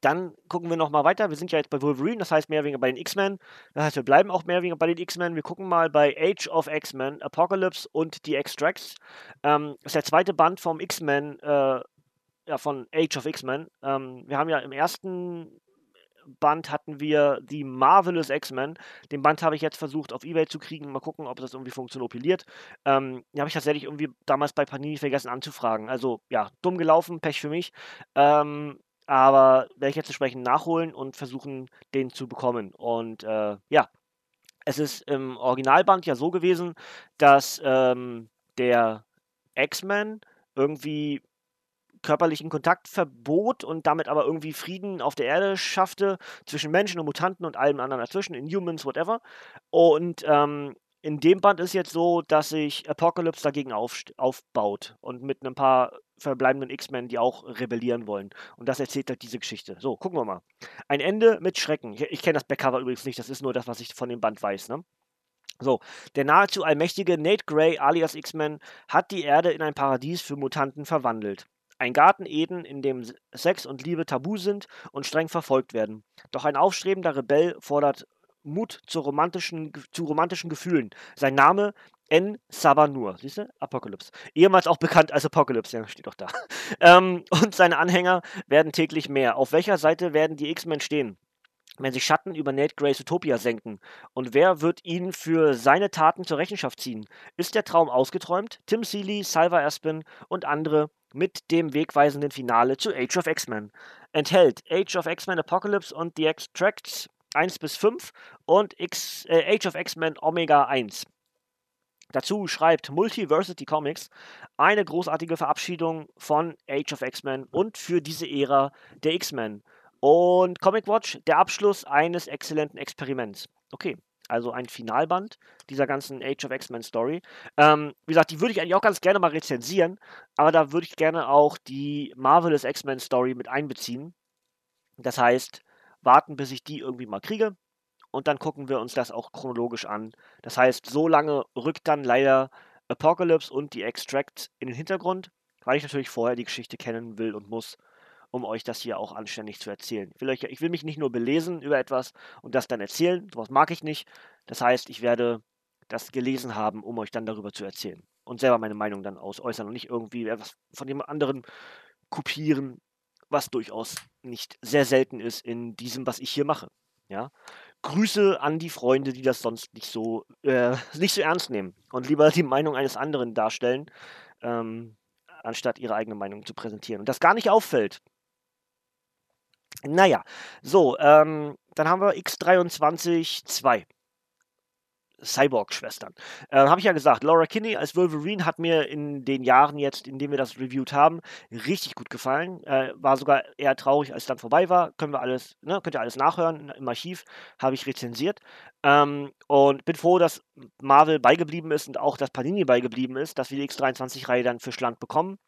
dann gucken wir nochmal weiter. Wir sind ja jetzt bei Wolverine, das heißt mehr oder weniger bei den X-Men. Das heißt, wir bleiben auch mehr oder weniger bei den X-Men. Wir gucken mal bei Age of X-Men, Apocalypse und die Extracts. Ähm, das ist der zweite Band vom X-Men, äh, ja, von Age of X-Men. Ähm, wir haben ja im ersten Band hatten wir die Marvelous X-Men. Den Band habe ich jetzt versucht auf Ebay zu kriegen. Mal gucken, ob das irgendwie funktioniert. Ähm, den habe ich tatsächlich irgendwie damals bei Panini vergessen anzufragen. Also ja, dumm gelaufen, Pech für mich. Ähm, aber werde ich jetzt entsprechend nachholen und versuchen, den zu bekommen. Und äh, ja, es ist im Originalband ja so gewesen, dass ähm, der X-Men irgendwie körperlichen Kontakt verbot und damit aber irgendwie Frieden auf der Erde schaffte zwischen Menschen und Mutanten und allem anderen dazwischen, in Humans, whatever. Und ähm, in dem Band ist jetzt so, dass sich Apocalypse dagegen aufbaut und mit ein paar verbleibenden X-Men, die auch rebellieren wollen. Und das erzählt halt diese Geschichte. So, gucken wir mal. Ein Ende mit Schrecken. Ich, ich kenne das Backcover übrigens nicht, das ist nur das, was ich von dem Band weiß, ne? So, der nahezu allmächtige Nate Gray alias X-Men hat die Erde in ein Paradies für Mutanten verwandelt. Ein Garten Eden, in dem Sex und Liebe tabu sind und streng verfolgt werden. Doch ein aufstrebender Rebell fordert Mut zu romantischen, zu romantischen Gefühlen. Sein Name N. Sabanur, siehst du? Apocalypse. Ehemals auch bekannt als Apocalypse, ja, steht doch da. Ähm, und seine Anhänger werden täglich mehr. Auf welcher Seite werden die X-Men stehen? Wenn sich Schatten über Nate Grays Utopia senken. Und wer wird ihn für seine Taten zur Rechenschaft ziehen? Ist der Traum ausgeträumt? Tim Seeley, Salva Aspen und andere mit dem wegweisenden Finale zu Age of X-Men. Enthält Age of X-Men Apocalypse und The Extracts 1 bis 5 und X, äh, Age of X-Men Omega 1. Dazu schreibt Multiversity Comics eine großartige Verabschiedung von Age of X-Men und für diese Ära der X-Men. Und Comic Watch, der Abschluss eines exzellenten Experiments. Okay, also ein Finalband dieser ganzen Age of X-Men Story. Ähm, wie gesagt, die würde ich eigentlich auch ganz gerne mal rezensieren, aber da würde ich gerne auch die Marvelous X-Men Story mit einbeziehen. Das heißt, warten, bis ich die irgendwie mal kriege. Und dann gucken wir uns das auch chronologisch an. Das heißt, so lange rückt dann leider Apocalypse und die Extract in den Hintergrund, weil ich natürlich vorher die Geschichte kennen will und muss, um euch das hier auch anständig zu erzählen. Ich will, euch, ich will mich nicht nur belesen über etwas und das dann erzählen. Sowas mag ich nicht. Das heißt, ich werde das gelesen haben, um euch dann darüber zu erzählen. Und selber meine Meinung dann aus äußern und nicht irgendwie etwas von dem anderen kopieren, was durchaus nicht sehr selten ist in diesem, was ich hier mache. Ja? Grüße an die Freunde, die das sonst nicht so, äh, nicht so ernst nehmen und lieber die Meinung eines anderen darstellen, ähm, anstatt ihre eigene Meinung zu präsentieren. Und das gar nicht auffällt. Naja, so, ähm, dann haben wir X23 Cyborg-Schwestern. Äh, habe ich ja gesagt, Laura Kinney als Wolverine hat mir in den Jahren jetzt, in denen wir das reviewed haben, richtig gut gefallen. Äh, war sogar eher traurig, als es dann vorbei war. Können wir alles, ne, könnt ihr alles nachhören im Archiv, habe ich rezensiert. Ähm, und bin froh, dass Marvel beigeblieben ist und auch, dass Panini beigeblieben ist, dass wir die X23-Reihe dann für Schland bekommen.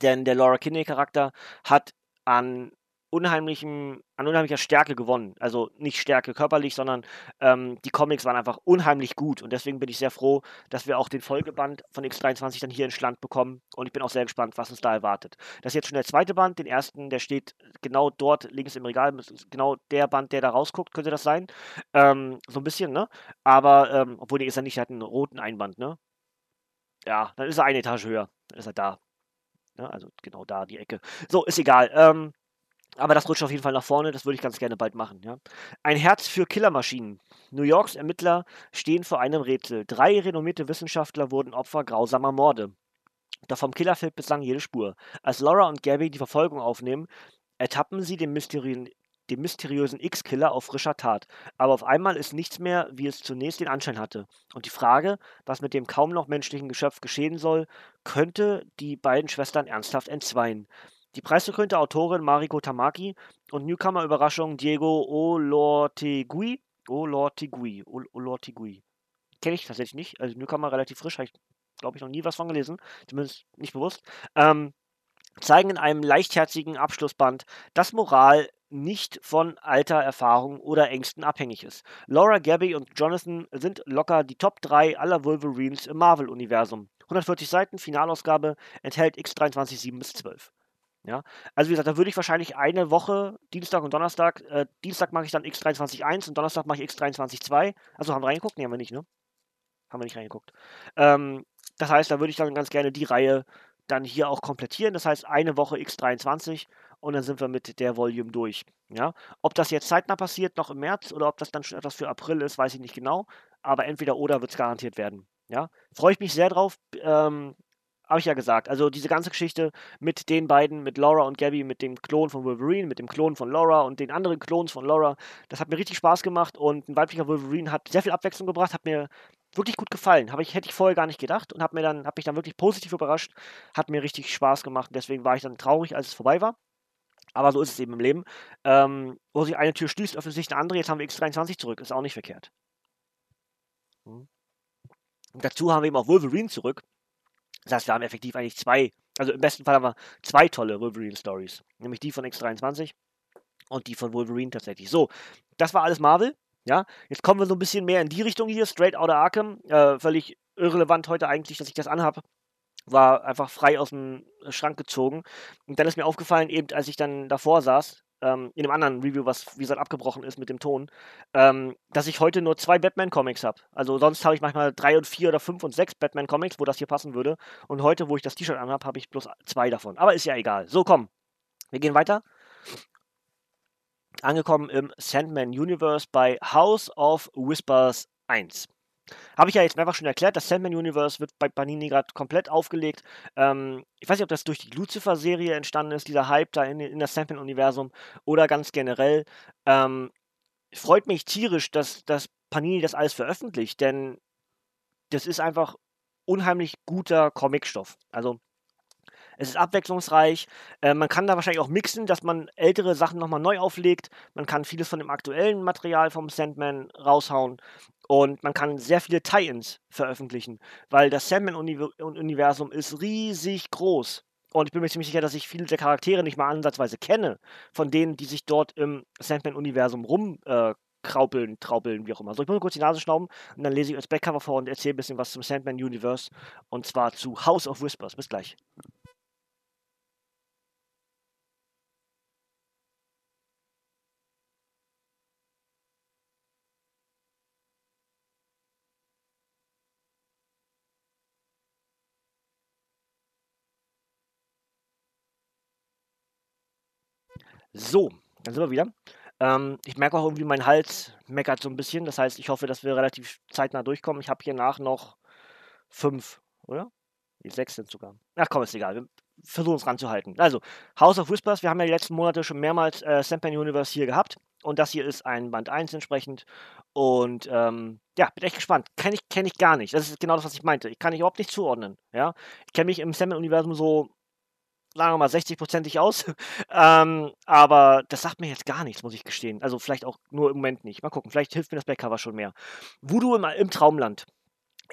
Denn der Laura Kinney-Charakter hat an unheimlichen, an unheimlicher Stärke gewonnen. Also nicht Stärke körperlich, sondern ähm, die Comics waren einfach unheimlich gut. Und deswegen bin ich sehr froh, dass wir auch den Folgeband von X23 dann hier ins Land bekommen. Und ich bin auch sehr gespannt, was uns da erwartet. Das ist jetzt schon der zweite Band. Den ersten, der steht genau dort links im Regal. Genau der Band, der da rausguckt, könnte das sein. Ähm, so ein bisschen, ne? Aber, ähm, obwohl der ist ja nicht, der hat einen roten Einband, ne? Ja, dann ist er eine Etage höher. Dann ist er da. Ja, ne? also genau da, die Ecke. So, ist egal. Ähm, aber das rutscht auf jeden Fall nach vorne, das würde ich ganz gerne bald machen. Ja. Ein Herz für Killermaschinen. New Yorks Ermittler stehen vor einem Rätsel. Drei renommierte Wissenschaftler wurden Opfer grausamer Morde. Doch vom Killer fehlt bislang jede Spur. Als Laura und Gabby die Verfolgung aufnehmen, ertappen sie den, Mysteri den mysteriösen X-Killer auf frischer Tat. Aber auf einmal ist nichts mehr, wie es zunächst den Anschein hatte. Und die Frage, was mit dem kaum noch menschlichen Geschöpf geschehen soll, könnte die beiden Schwestern ernsthaft entzweien. Die preisgekrönte Autorin Mariko Tamaki und Newcomer-Überraschung Diego Olortegui. Olortegui. Olortegui. Kenne ich tatsächlich nicht. Also Newcomer relativ frisch, habe ich, glaube ich, noch nie was von gelesen. Zumindest nicht bewusst. Ähm, zeigen in einem leichtherzigen Abschlussband, dass Moral nicht von Alter, Erfahrung oder Ängsten abhängig ist. Laura, Gabby und Jonathan sind locker die Top 3 aller Wolverines im Marvel-Universum. 140 Seiten, Finalausgabe, enthält X23 7 bis 12. Ja, also wie gesagt, da würde ich wahrscheinlich eine Woche, Dienstag und Donnerstag, äh, Dienstag mache ich dann X23.1 und Donnerstag mache ich X23.2. Also haben wir reingeguckt? Nee, haben wir nicht, ne? Haben wir nicht reingeguckt. Ähm, das heißt, da würde ich dann ganz gerne die Reihe dann hier auch komplettieren. Das heißt, eine Woche X23 und dann sind wir mit der Volume durch. Ja? Ob das jetzt zeitnah passiert, noch im März, oder ob das dann schon etwas für April ist, weiß ich nicht genau. Aber entweder oder wird es garantiert werden. Ja? Freue ich mich sehr drauf. Ähm, habe ich ja gesagt. Also diese ganze Geschichte mit den beiden, mit Laura und Gabby, mit dem Klon von Wolverine, mit dem Klon von Laura und den anderen Klons von Laura, das hat mir richtig Spaß gemacht und ein weiblicher Wolverine hat sehr viel Abwechslung gebracht, hat mir wirklich gut gefallen. Habe ich, hätte ich vorher gar nicht gedacht und habe mir dann, habe mich dann wirklich positiv überrascht, hat mir richtig Spaß gemacht deswegen war ich dann traurig, als es vorbei war. Aber so ist es eben im Leben. Ähm, wo sich eine Tür schließt, öffnet sich eine andere. Jetzt haben wir X23 zurück. Ist auch nicht verkehrt. Hm. Und dazu haben wir eben auch Wolverine zurück. Das heißt, wir haben effektiv eigentlich zwei, also im besten Fall haben wir zwei tolle Wolverine-Stories. Nämlich die von X23 und die von Wolverine tatsächlich. So, das war alles Marvel. Ja, jetzt kommen wir so ein bisschen mehr in die Richtung hier. Straight Outta Arkham. Äh, völlig irrelevant heute eigentlich, dass ich das anhabe. War einfach frei aus dem Schrank gezogen. Und dann ist mir aufgefallen, eben als ich dann davor saß, ähm, in einem anderen Review, was wie gesagt abgebrochen ist mit dem Ton, ähm, dass ich heute nur zwei Batman-Comics habe. Also sonst habe ich manchmal drei und vier oder fünf und sechs Batman-Comics, wo das hier passen würde. Und heute, wo ich das T-Shirt anhabe, habe ich bloß zwei davon. Aber ist ja egal. So, komm. Wir gehen weiter. Angekommen im Sandman Universe bei House of Whispers 1. Habe ich ja jetzt mehrfach schon erklärt, das Sandman Universe wird bei Panini gerade komplett aufgelegt. Ähm, ich weiß nicht, ob das durch die Lucifer-Serie entstanden ist, dieser Hype da in, in das Sandman-Universum oder ganz generell. Ähm, freut mich tierisch, dass, dass Panini das alles veröffentlicht, denn das ist einfach unheimlich guter Comicstoff. Also es ist abwechslungsreich. Äh, man kann da wahrscheinlich auch mixen, dass man ältere Sachen nochmal neu auflegt. Man kann vieles von dem aktuellen Material vom Sandman raushauen. Und man kann sehr viele Tie-Ins veröffentlichen, weil das Sandman-Universum ist riesig groß. Und ich bin mir ziemlich sicher, dass ich viele der Charaktere nicht mal ansatzweise kenne, von denen, die sich dort im Sandman-Universum rumkraupeln, äh, traupeln, wie auch immer. So, ich muss kurz die Nase schnauben und dann lese ich als Backcover vor und erzähle ein bisschen was zum Sandman-Universe und zwar zu House of Whispers. Bis gleich. So, dann sind wir wieder. Ähm, ich merke auch irgendwie, mein Hals meckert so ein bisschen. Das heißt, ich hoffe, dass wir relativ zeitnah durchkommen. Ich habe hier nach noch fünf, oder? Die sechs sind sogar. Ach komm, ist egal. Wir versuchen es ranzuhalten. Also, House of Whispers, wir haben ja die letzten Monate schon mehrmals äh, Sandman Universe hier gehabt. Und das hier ist ein Band 1 entsprechend. Und ähm, ja, bin echt gespannt. Kenne ich, kenn ich gar nicht. Das ist genau das, was ich meinte. Ich kann mich überhaupt nicht zuordnen. Ja? Ich kenne mich im Sandman-Universum so sagen wir mal, 60-prozentig aus. ähm, aber das sagt mir jetzt gar nichts, muss ich gestehen. Also vielleicht auch nur im Moment nicht. Mal gucken, vielleicht hilft mir das Backcover schon mehr. Voodoo im, im Traumland.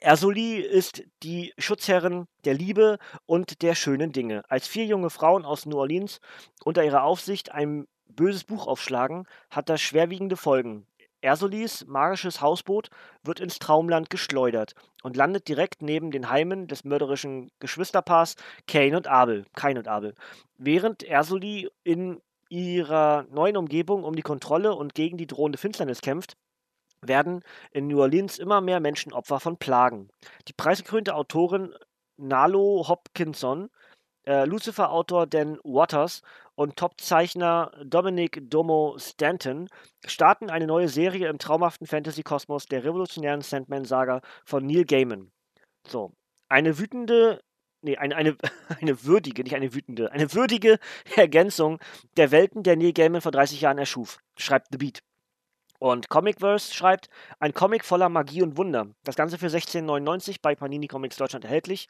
Ersoli ist die Schutzherrin der Liebe und der schönen Dinge. Als vier junge Frauen aus New Orleans unter ihrer Aufsicht ein böses Buch aufschlagen, hat das schwerwiegende Folgen. Ersolis magisches Hausboot wird ins Traumland geschleudert und landet direkt neben den Heimen des mörderischen Geschwisterpaars Cain und Abel, Cain und Abel. Während Ersoli in ihrer neuen Umgebung um die Kontrolle und gegen die drohende Finsternis kämpft, werden in New Orleans immer mehr Menschen Opfer von Plagen. Die preisgekrönte Autorin Nalo Hopkinson, äh, Lucifer-Autor Dan Waters und Top-Zeichner Dominic Domo Stanton starten eine neue Serie im traumhaften Fantasy-Kosmos der revolutionären Sandman-Saga von Neil Gaiman. So, eine wütende nee, eine, eine, eine würdige, nicht eine wütende, eine würdige Ergänzung der Welten, der Neil Gaiman vor 30 Jahren erschuf, schreibt The Beat. Und Comicverse schreibt, ein Comic voller Magie und Wunder. Das Ganze für 16,99 bei Panini Comics Deutschland erhältlich.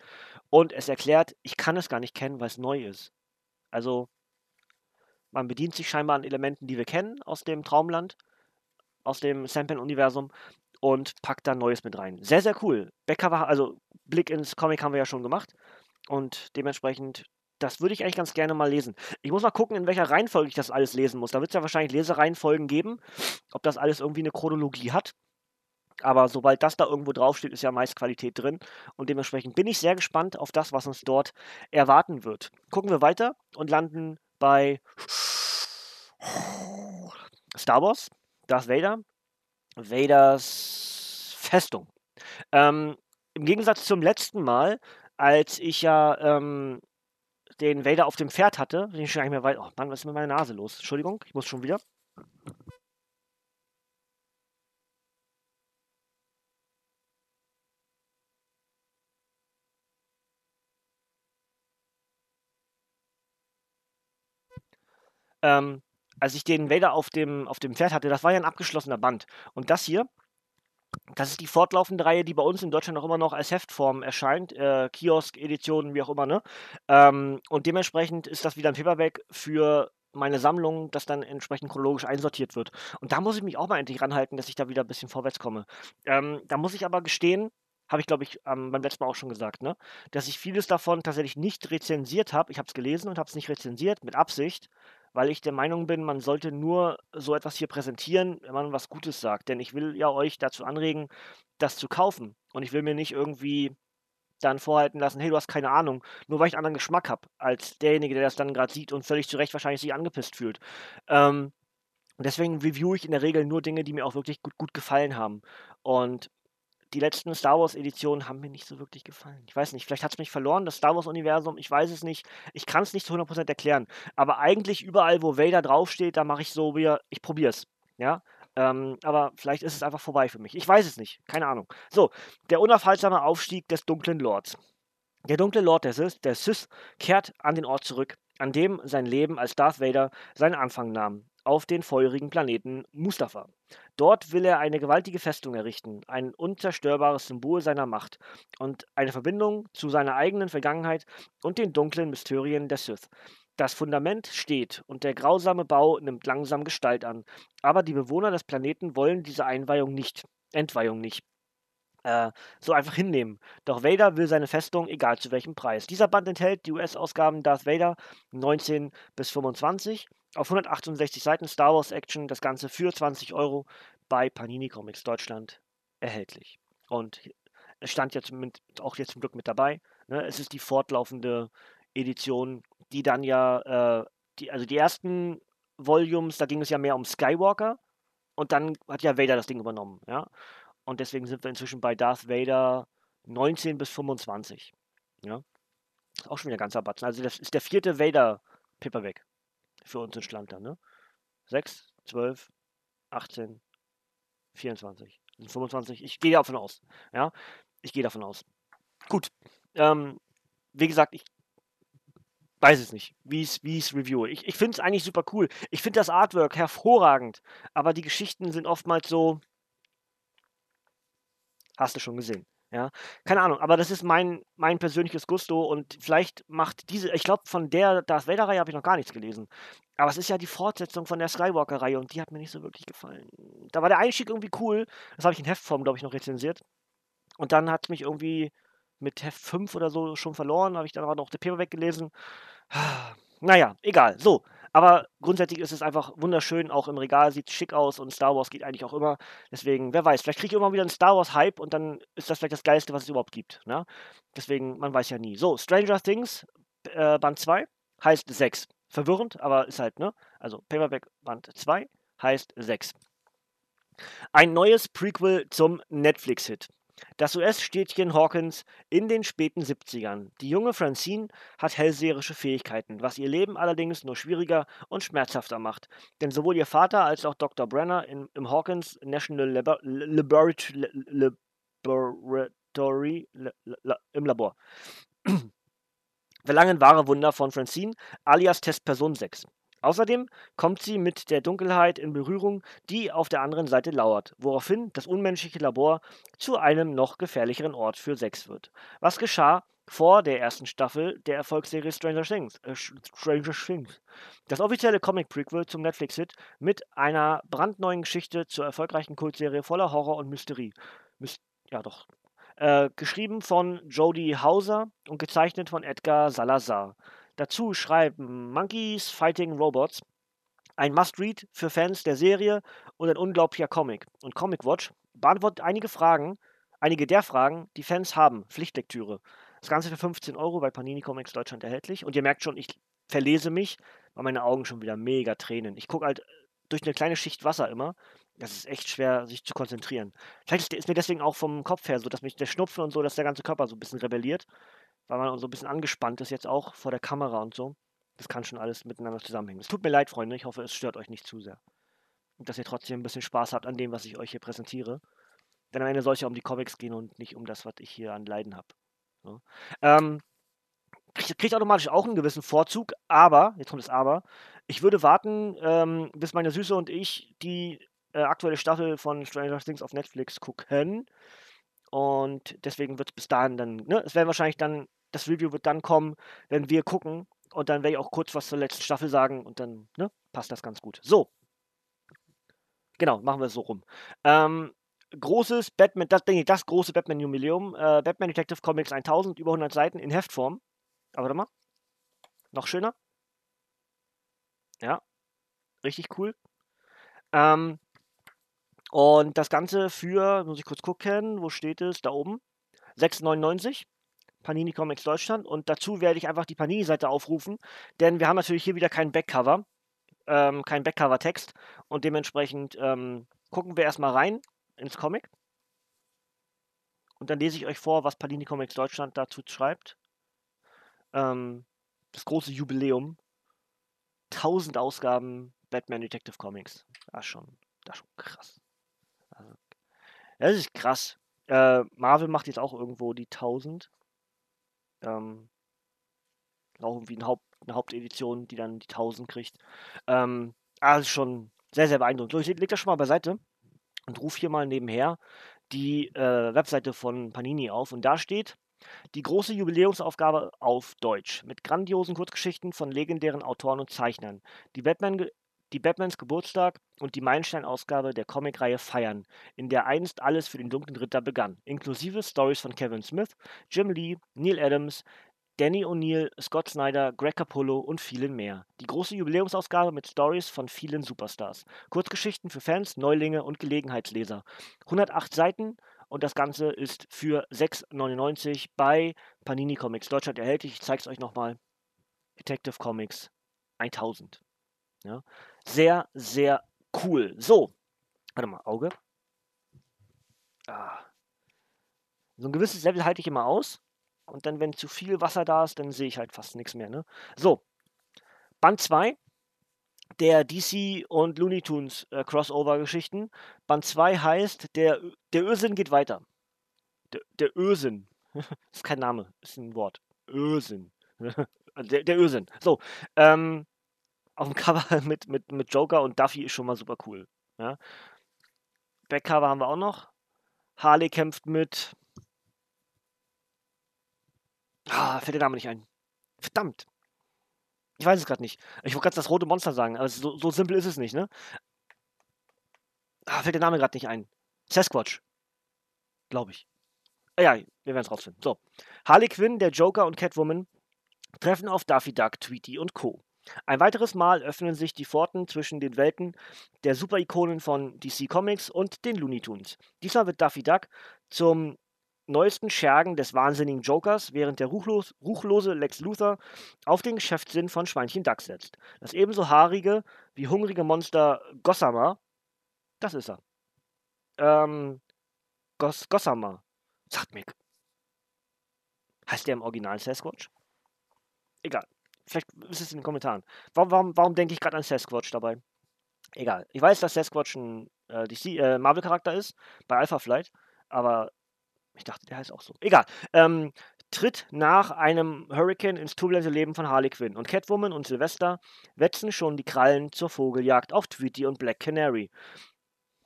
Und es erklärt, ich kann es gar nicht kennen, weil es neu ist. Also, man bedient sich scheinbar an Elementen, die wir kennen aus dem Traumland, aus dem Sandman-Universum und packt da Neues mit rein. Sehr, sehr cool. Backcover, also Blick ins Comic haben wir ja schon gemacht. Und dementsprechend das würde ich eigentlich ganz gerne mal lesen. Ich muss mal gucken, in welcher Reihenfolge ich das alles lesen muss. Da wird es ja wahrscheinlich Lesereihenfolgen geben, ob das alles irgendwie eine Chronologie hat. Aber sobald das da irgendwo draufsteht, ist ja meist Qualität drin. Und dementsprechend bin ich sehr gespannt auf das, was uns dort erwarten wird. Gucken wir weiter und landen bei Star Wars, Darth Vader, Vaders Festung. Ähm, Im Gegensatz zum letzten Mal, als ich ja ähm, den Vader auf dem Pferd hatte, den ich schon gar nicht mehr weit. Oh Mann, was ist mit meiner Nase los? Entschuldigung, ich muss schon wieder. Ähm, als ich den Vader auf dem, auf dem Pferd hatte, das war ja ein abgeschlossener Band. Und das hier, das ist die fortlaufende Reihe, die bei uns in Deutschland auch immer noch als Heftform erscheint, äh, Kiosk-Editionen, wie auch immer, ne? Ähm, und dementsprechend ist das wieder ein Paperback für meine Sammlung, das dann entsprechend chronologisch einsortiert wird. Und da muss ich mich auch mal endlich ranhalten, dass ich da wieder ein bisschen vorwärts komme. Ähm, da muss ich aber gestehen, habe ich glaube ich ähm, beim letzten Mal auch schon gesagt, ne? dass ich vieles davon tatsächlich nicht rezensiert habe. Ich habe es gelesen und habe es nicht rezensiert, mit Absicht, weil ich der Meinung bin, man sollte nur so etwas hier präsentieren, wenn man was Gutes sagt. Denn ich will ja euch dazu anregen, das zu kaufen. Und ich will mir nicht irgendwie dann vorhalten lassen, hey, du hast keine Ahnung, nur weil ich einen anderen Geschmack habe, als derjenige, der das dann gerade sieht und völlig zu Recht wahrscheinlich sich angepisst fühlt. Ähm, deswegen review ich in der Regel nur Dinge, die mir auch wirklich gut, gut gefallen haben. Und die letzten Star Wars-Editionen haben mir nicht so wirklich gefallen. Ich weiß nicht, vielleicht hat es mich verloren, das Star Wars-Universum, ich weiß es nicht. Ich kann es nicht zu 100% erklären. Aber eigentlich überall, wo Vader draufsteht, da mache ich so wieder, ich probiere es. Ja, ähm, aber vielleicht ist es einfach vorbei für mich. Ich weiß es nicht. Keine Ahnung. So, der unaufhaltsame Aufstieg des dunklen Lords. Der dunkle Lord der Sith, der Sith kehrt an den Ort zurück, an dem sein Leben als Darth Vader seinen Anfang nahm auf den feurigen Planeten Mustafa. Dort will er eine gewaltige Festung errichten, ein unzerstörbares Symbol seiner Macht und eine Verbindung zu seiner eigenen Vergangenheit und den dunklen Mysterien der Sith. Das Fundament steht und der grausame Bau nimmt langsam Gestalt an, aber die Bewohner des Planeten wollen diese Einweihung nicht, Entweihung nicht äh, so einfach hinnehmen. Doch Vader will seine Festung, egal zu welchem Preis. Dieser Band enthält die US-Ausgaben Darth Vader 19 bis 25 auf 168 Seiten Star Wars Action, das Ganze für 20 Euro bei Panini Comics Deutschland erhältlich. Und es stand jetzt mit, auch jetzt zum Glück mit dabei. Ne? Es ist die fortlaufende Edition, die dann ja, äh, die, also die ersten Volumes, da ging es ja mehr um Skywalker und dann hat ja Vader das Ding übernommen. Ja? Und deswegen sind wir inzwischen bei Darth Vader 19 bis 25. Ja? Auch schon wieder ganz Batzen. Also das ist der vierte Vader Paperback für uns in Schlanter. Ne? 6, 12, 18, 24, 25. Ich gehe davon aus. Ja, ich gehe davon aus. Gut. Ähm, wie gesagt, ich weiß es nicht, wie es review. Ich, ich finde es eigentlich super cool. Ich finde das Artwork hervorragend, aber die Geschichten sind oftmals so, Hast du schon gesehen. Ja, keine Ahnung, aber das ist mein, mein persönliches Gusto und vielleicht macht diese, ich glaube, von der Darth Vader-Reihe habe ich noch gar nichts gelesen. Aber es ist ja die Fortsetzung von der Skywalker-Reihe und die hat mir nicht so wirklich gefallen. Da war der Einstieg irgendwie cool. Das habe ich in Heftform, glaube ich, noch rezensiert. Und dann hat es mich irgendwie mit Heft 5 oder so schon verloren. Habe ich dann aber noch der Paper weggelesen. Naja, egal. So, Aber grundsätzlich ist es einfach wunderschön, auch im Regal sieht es schick aus und Star Wars geht eigentlich auch immer. Deswegen, wer weiß, vielleicht kriege ich immer wieder einen Star Wars Hype und dann ist das vielleicht das Geilste, was es überhaupt gibt. Ne? Deswegen, man weiß ja nie. So, Stranger Things, äh, Band 2, heißt 6. Verwirrend, aber ist halt, ne? Also Paperback Band 2 heißt 6. Ein neues Prequel zum Netflix-Hit. Das US-Städtchen Hawkins in den späten 70ern. Die junge Francine hat hellseherische Fähigkeiten, was ihr Leben allerdings nur schwieriger und schmerzhafter macht. Denn sowohl ihr Vater als auch Dr. Brenner in, im Hawkins National Labor Laboratory im Labor verlangen wahre Wunder von Francine alias Testperson 6. Außerdem kommt sie mit der Dunkelheit in Berührung, die auf der anderen Seite lauert, woraufhin das unmenschliche Labor zu einem noch gefährlicheren Ort für Sex wird. Was geschah vor der ersten Staffel der Erfolgsserie Stranger Things? Äh, Stranger Things. Das offizielle Comic-Prequel zum Netflix-Hit mit einer brandneuen Geschichte zur erfolgreichen Kultserie voller Horror und Mysterie. Myst ja, doch. Äh, geschrieben von Jodie Hauser und gezeichnet von Edgar Salazar. Dazu schreiben Monkeys Fighting Robots, ein Must-Read für Fans der Serie und ein unglaublicher Comic. Und Comic Watch beantwortet einige Fragen, einige der Fragen, die Fans haben. Pflichtlektüre. Das Ganze für 15 Euro bei Panini Comics Deutschland erhältlich. Und ihr merkt schon, ich verlese mich, weil meine Augen schon wieder mega tränen. Ich gucke halt durch eine kleine Schicht Wasser immer. Das ist echt schwer, sich zu konzentrieren. Vielleicht ist mir deswegen auch vom Kopf her so, dass mich der Schnupfen und so, dass der ganze Körper so ein bisschen rebelliert weil man so ein bisschen angespannt ist jetzt auch vor der Kamera und so. Das kann schon alles miteinander zusammenhängen. Es tut mir leid, Freunde. Ich hoffe, es stört euch nicht zu sehr. Und dass ihr trotzdem ein bisschen Spaß habt an dem, was ich euch hier präsentiere. Denn am Ende soll es ja um die Comics gehen und nicht um das, was ich hier an Leiden habe. So. Ähm, kriegt, kriegt automatisch auch einen gewissen Vorzug, aber, jetzt kommt das Aber, ich würde warten, ähm, bis meine Süße und ich die äh, aktuelle Staffel von Stranger Things auf Netflix gucken. Und deswegen wird es bis dahin dann, ne, es werden wahrscheinlich dann das Review wird dann kommen, wenn wir gucken. Und dann werde ich auch kurz was zur letzten Staffel sagen und dann ne, passt das ganz gut. So. Genau, machen wir es so rum. Ähm, großes Batman, das denke ich, das große Batman-Jubiläum. Äh, Batman Detective Comics 1000, über 100 Seiten in Heftform. Aber warte mal. Noch schöner. Ja. Richtig cool. Ähm, und das Ganze für, muss ich kurz gucken, wo steht es? Da oben. 6,99. Panini Comics Deutschland. Und dazu werde ich einfach die Panini-Seite aufrufen, denn wir haben natürlich hier wieder kein Backcover, ähm, kein Backcover-Text. Und dementsprechend ähm, gucken wir erstmal rein ins Comic. Und dann lese ich euch vor, was Panini Comics Deutschland dazu schreibt. Ähm, das große Jubiläum. 1000 Ausgaben Batman Detective Comics. Das ist schon, das ist schon krass. Also, das ist krass. Äh, Marvel macht jetzt auch irgendwo die 1000. Ähm, auch irgendwie eine, Haupt, eine Hauptedition, die dann die 1000 kriegt. Ähm, also schon sehr, sehr beeindruckend. So, ich leg das schon mal beiseite und rufe hier mal nebenher die äh, Webseite von Panini auf. Und da steht die große Jubiläumsaufgabe auf Deutsch mit grandiosen Kurzgeschichten von legendären Autoren und Zeichnern. Die Batman die Batmans Geburtstag und die Meilenstein-Ausgabe der Comicreihe feiern, in der einst alles für den Dunklen Ritter begann, inklusive Stories von Kevin Smith, Jim Lee, Neil Adams, Danny O'Neill, Scott Snyder, Greg Capullo und vielen mehr. Die große Jubiläumsausgabe mit Stories von vielen Superstars. Kurzgeschichten für Fans, Neulinge und Gelegenheitsleser. 108 Seiten und das Ganze ist für 6,99 bei Panini Comics Deutschland erhältlich. Ich zeige es euch nochmal. Detective Comics 1000. Ja. Sehr, sehr cool. So, warte mal, Auge. Ah. So ein gewisses Level halte ich immer aus. Und dann, wenn zu viel Wasser da ist, dann sehe ich halt fast nichts mehr. Ne? So, Band 2 der DC und Looney Tunes äh, Crossover-Geschichten. Band 2 heißt, der, der Ösinn geht weiter. Der, der Ösinn. ist kein Name, ist ein Wort. Ösinn. der, der Ösinn. So, ähm, auf dem Cover mit, mit, mit Joker und Duffy ist schon mal super cool. Ja. Backcover haben wir auch noch. Harley kämpft mit. Ah, fällt der Name nicht ein. Verdammt. Ich weiß es gerade nicht. Ich wollte gerade das rote Monster sagen, aber so, so simpel ist es nicht, ne? Ah, fällt der Name gerade nicht ein. Sasquatch. Glaube ich. Ah, ja, wir werden es rausfinden. So. Harley Quinn, der Joker und Catwoman treffen auf Daffy Duck, Tweety und Co. Ein weiteres Mal öffnen sich die Pforten zwischen den Welten der Superikonen von DC Comics und den Looney Tunes. Diesmal wird Daffy Duck zum neuesten Schergen des wahnsinnigen Jokers, während der ruchlos, ruchlose Lex Luthor auf den Geschäftssinn von Schweinchen Duck setzt. Das ebenso haarige wie hungrige Monster Gossamer, das ist er. Ähm, Goss, Gossamer, sagt mir. Heißt der im Original Sasquatch? Egal. Vielleicht ist es in den Kommentaren. Warum, warum, warum denke ich gerade an Sasquatch dabei? Egal. Ich weiß, dass Sasquatch ein äh, äh, Marvel-Charakter ist, bei Alpha Flight, aber ich dachte, der heißt auch so. Egal. Ähm, tritt nach einem Hurricane ins turbulente Leben von Harley Quinn und Catwoman und Sylvester wetzen schon die Krallen zur Vogeljagd auf Tweety und Black Canary.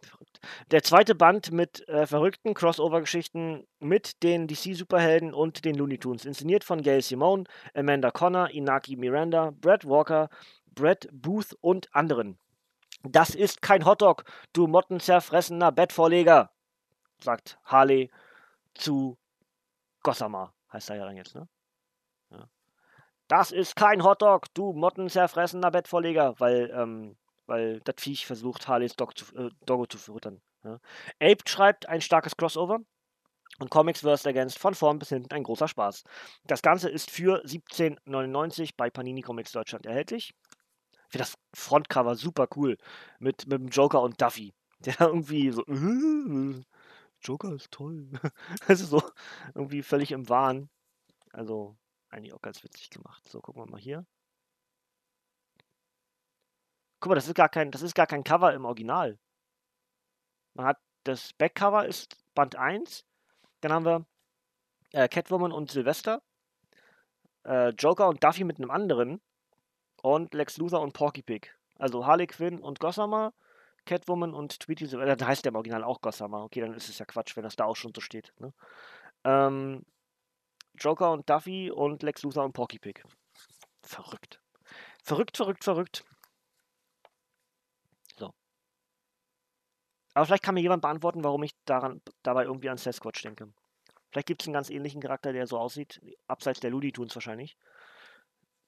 Verrückt. Der zweite Band mit äh, verrückten Crossover-Geschichten mit den DC-Superhelden und den Looney Tunes, inszeniert von Gail Simone, Amanda Connor, Inaki Miranda, Brad Walker, Brett Booth und anderen. Das ist kein Hotdog, du mottenzerfressener Bettvorleger, sagt Harley zu Gossamer, heißt er ja dann jetzt, ne? Ja. Das ist kein Hotdog, du mottenzerfressener Bettvorleger, weil, ähm, weil das Viech versucht, Harleys Dog zu, äh, Doggo zu füttern. Ja. Ape schreibt ein starkes Crossover und Comics vs. Against von vorn bis hinten ein großer Spaß. Das Ganze ist für 17,99 bei Panini Comics Deutschland erhältlich. Ich finde das Frontcover super cool mit, mit dem Joker und Duffy, der irgendwie so Joker ist toll. also so irgendwie völlig im Wahn. Also eigentlich auch ganz witzig gemacht. So, gucken wir mal hier. Guck mal, das ist gar kein, das ist gar kein Cover im Original. Man hat das Backcover ist Band 1. Dann haben wir äh, Catwoman und Sylvester. Äh, Joker und Duffy mit einem anderen. Und Lex Luthor und Porky Pig. Also Harley Quinn und Gossamer. Catwoman und Tweety, äh, da heißt der im Original auch Gossamer. Okay, dann ist es ja Quatsch, wenn das da auch schon so steht. Ne? Ähm, Joker und Duffy und Lex Luthor und Porky Pig. Verrückt. Verrückt, verrückt, verrückt. So. Aber vielleicht kann mir jemand beantworten, warum ich daran, dabei irgendwie an Sasquatch denke. Vielleicht gibt es einen ganz ähnlichen Charakter, der so aussieht, abseits der Looney Tunes wahrscheinlich.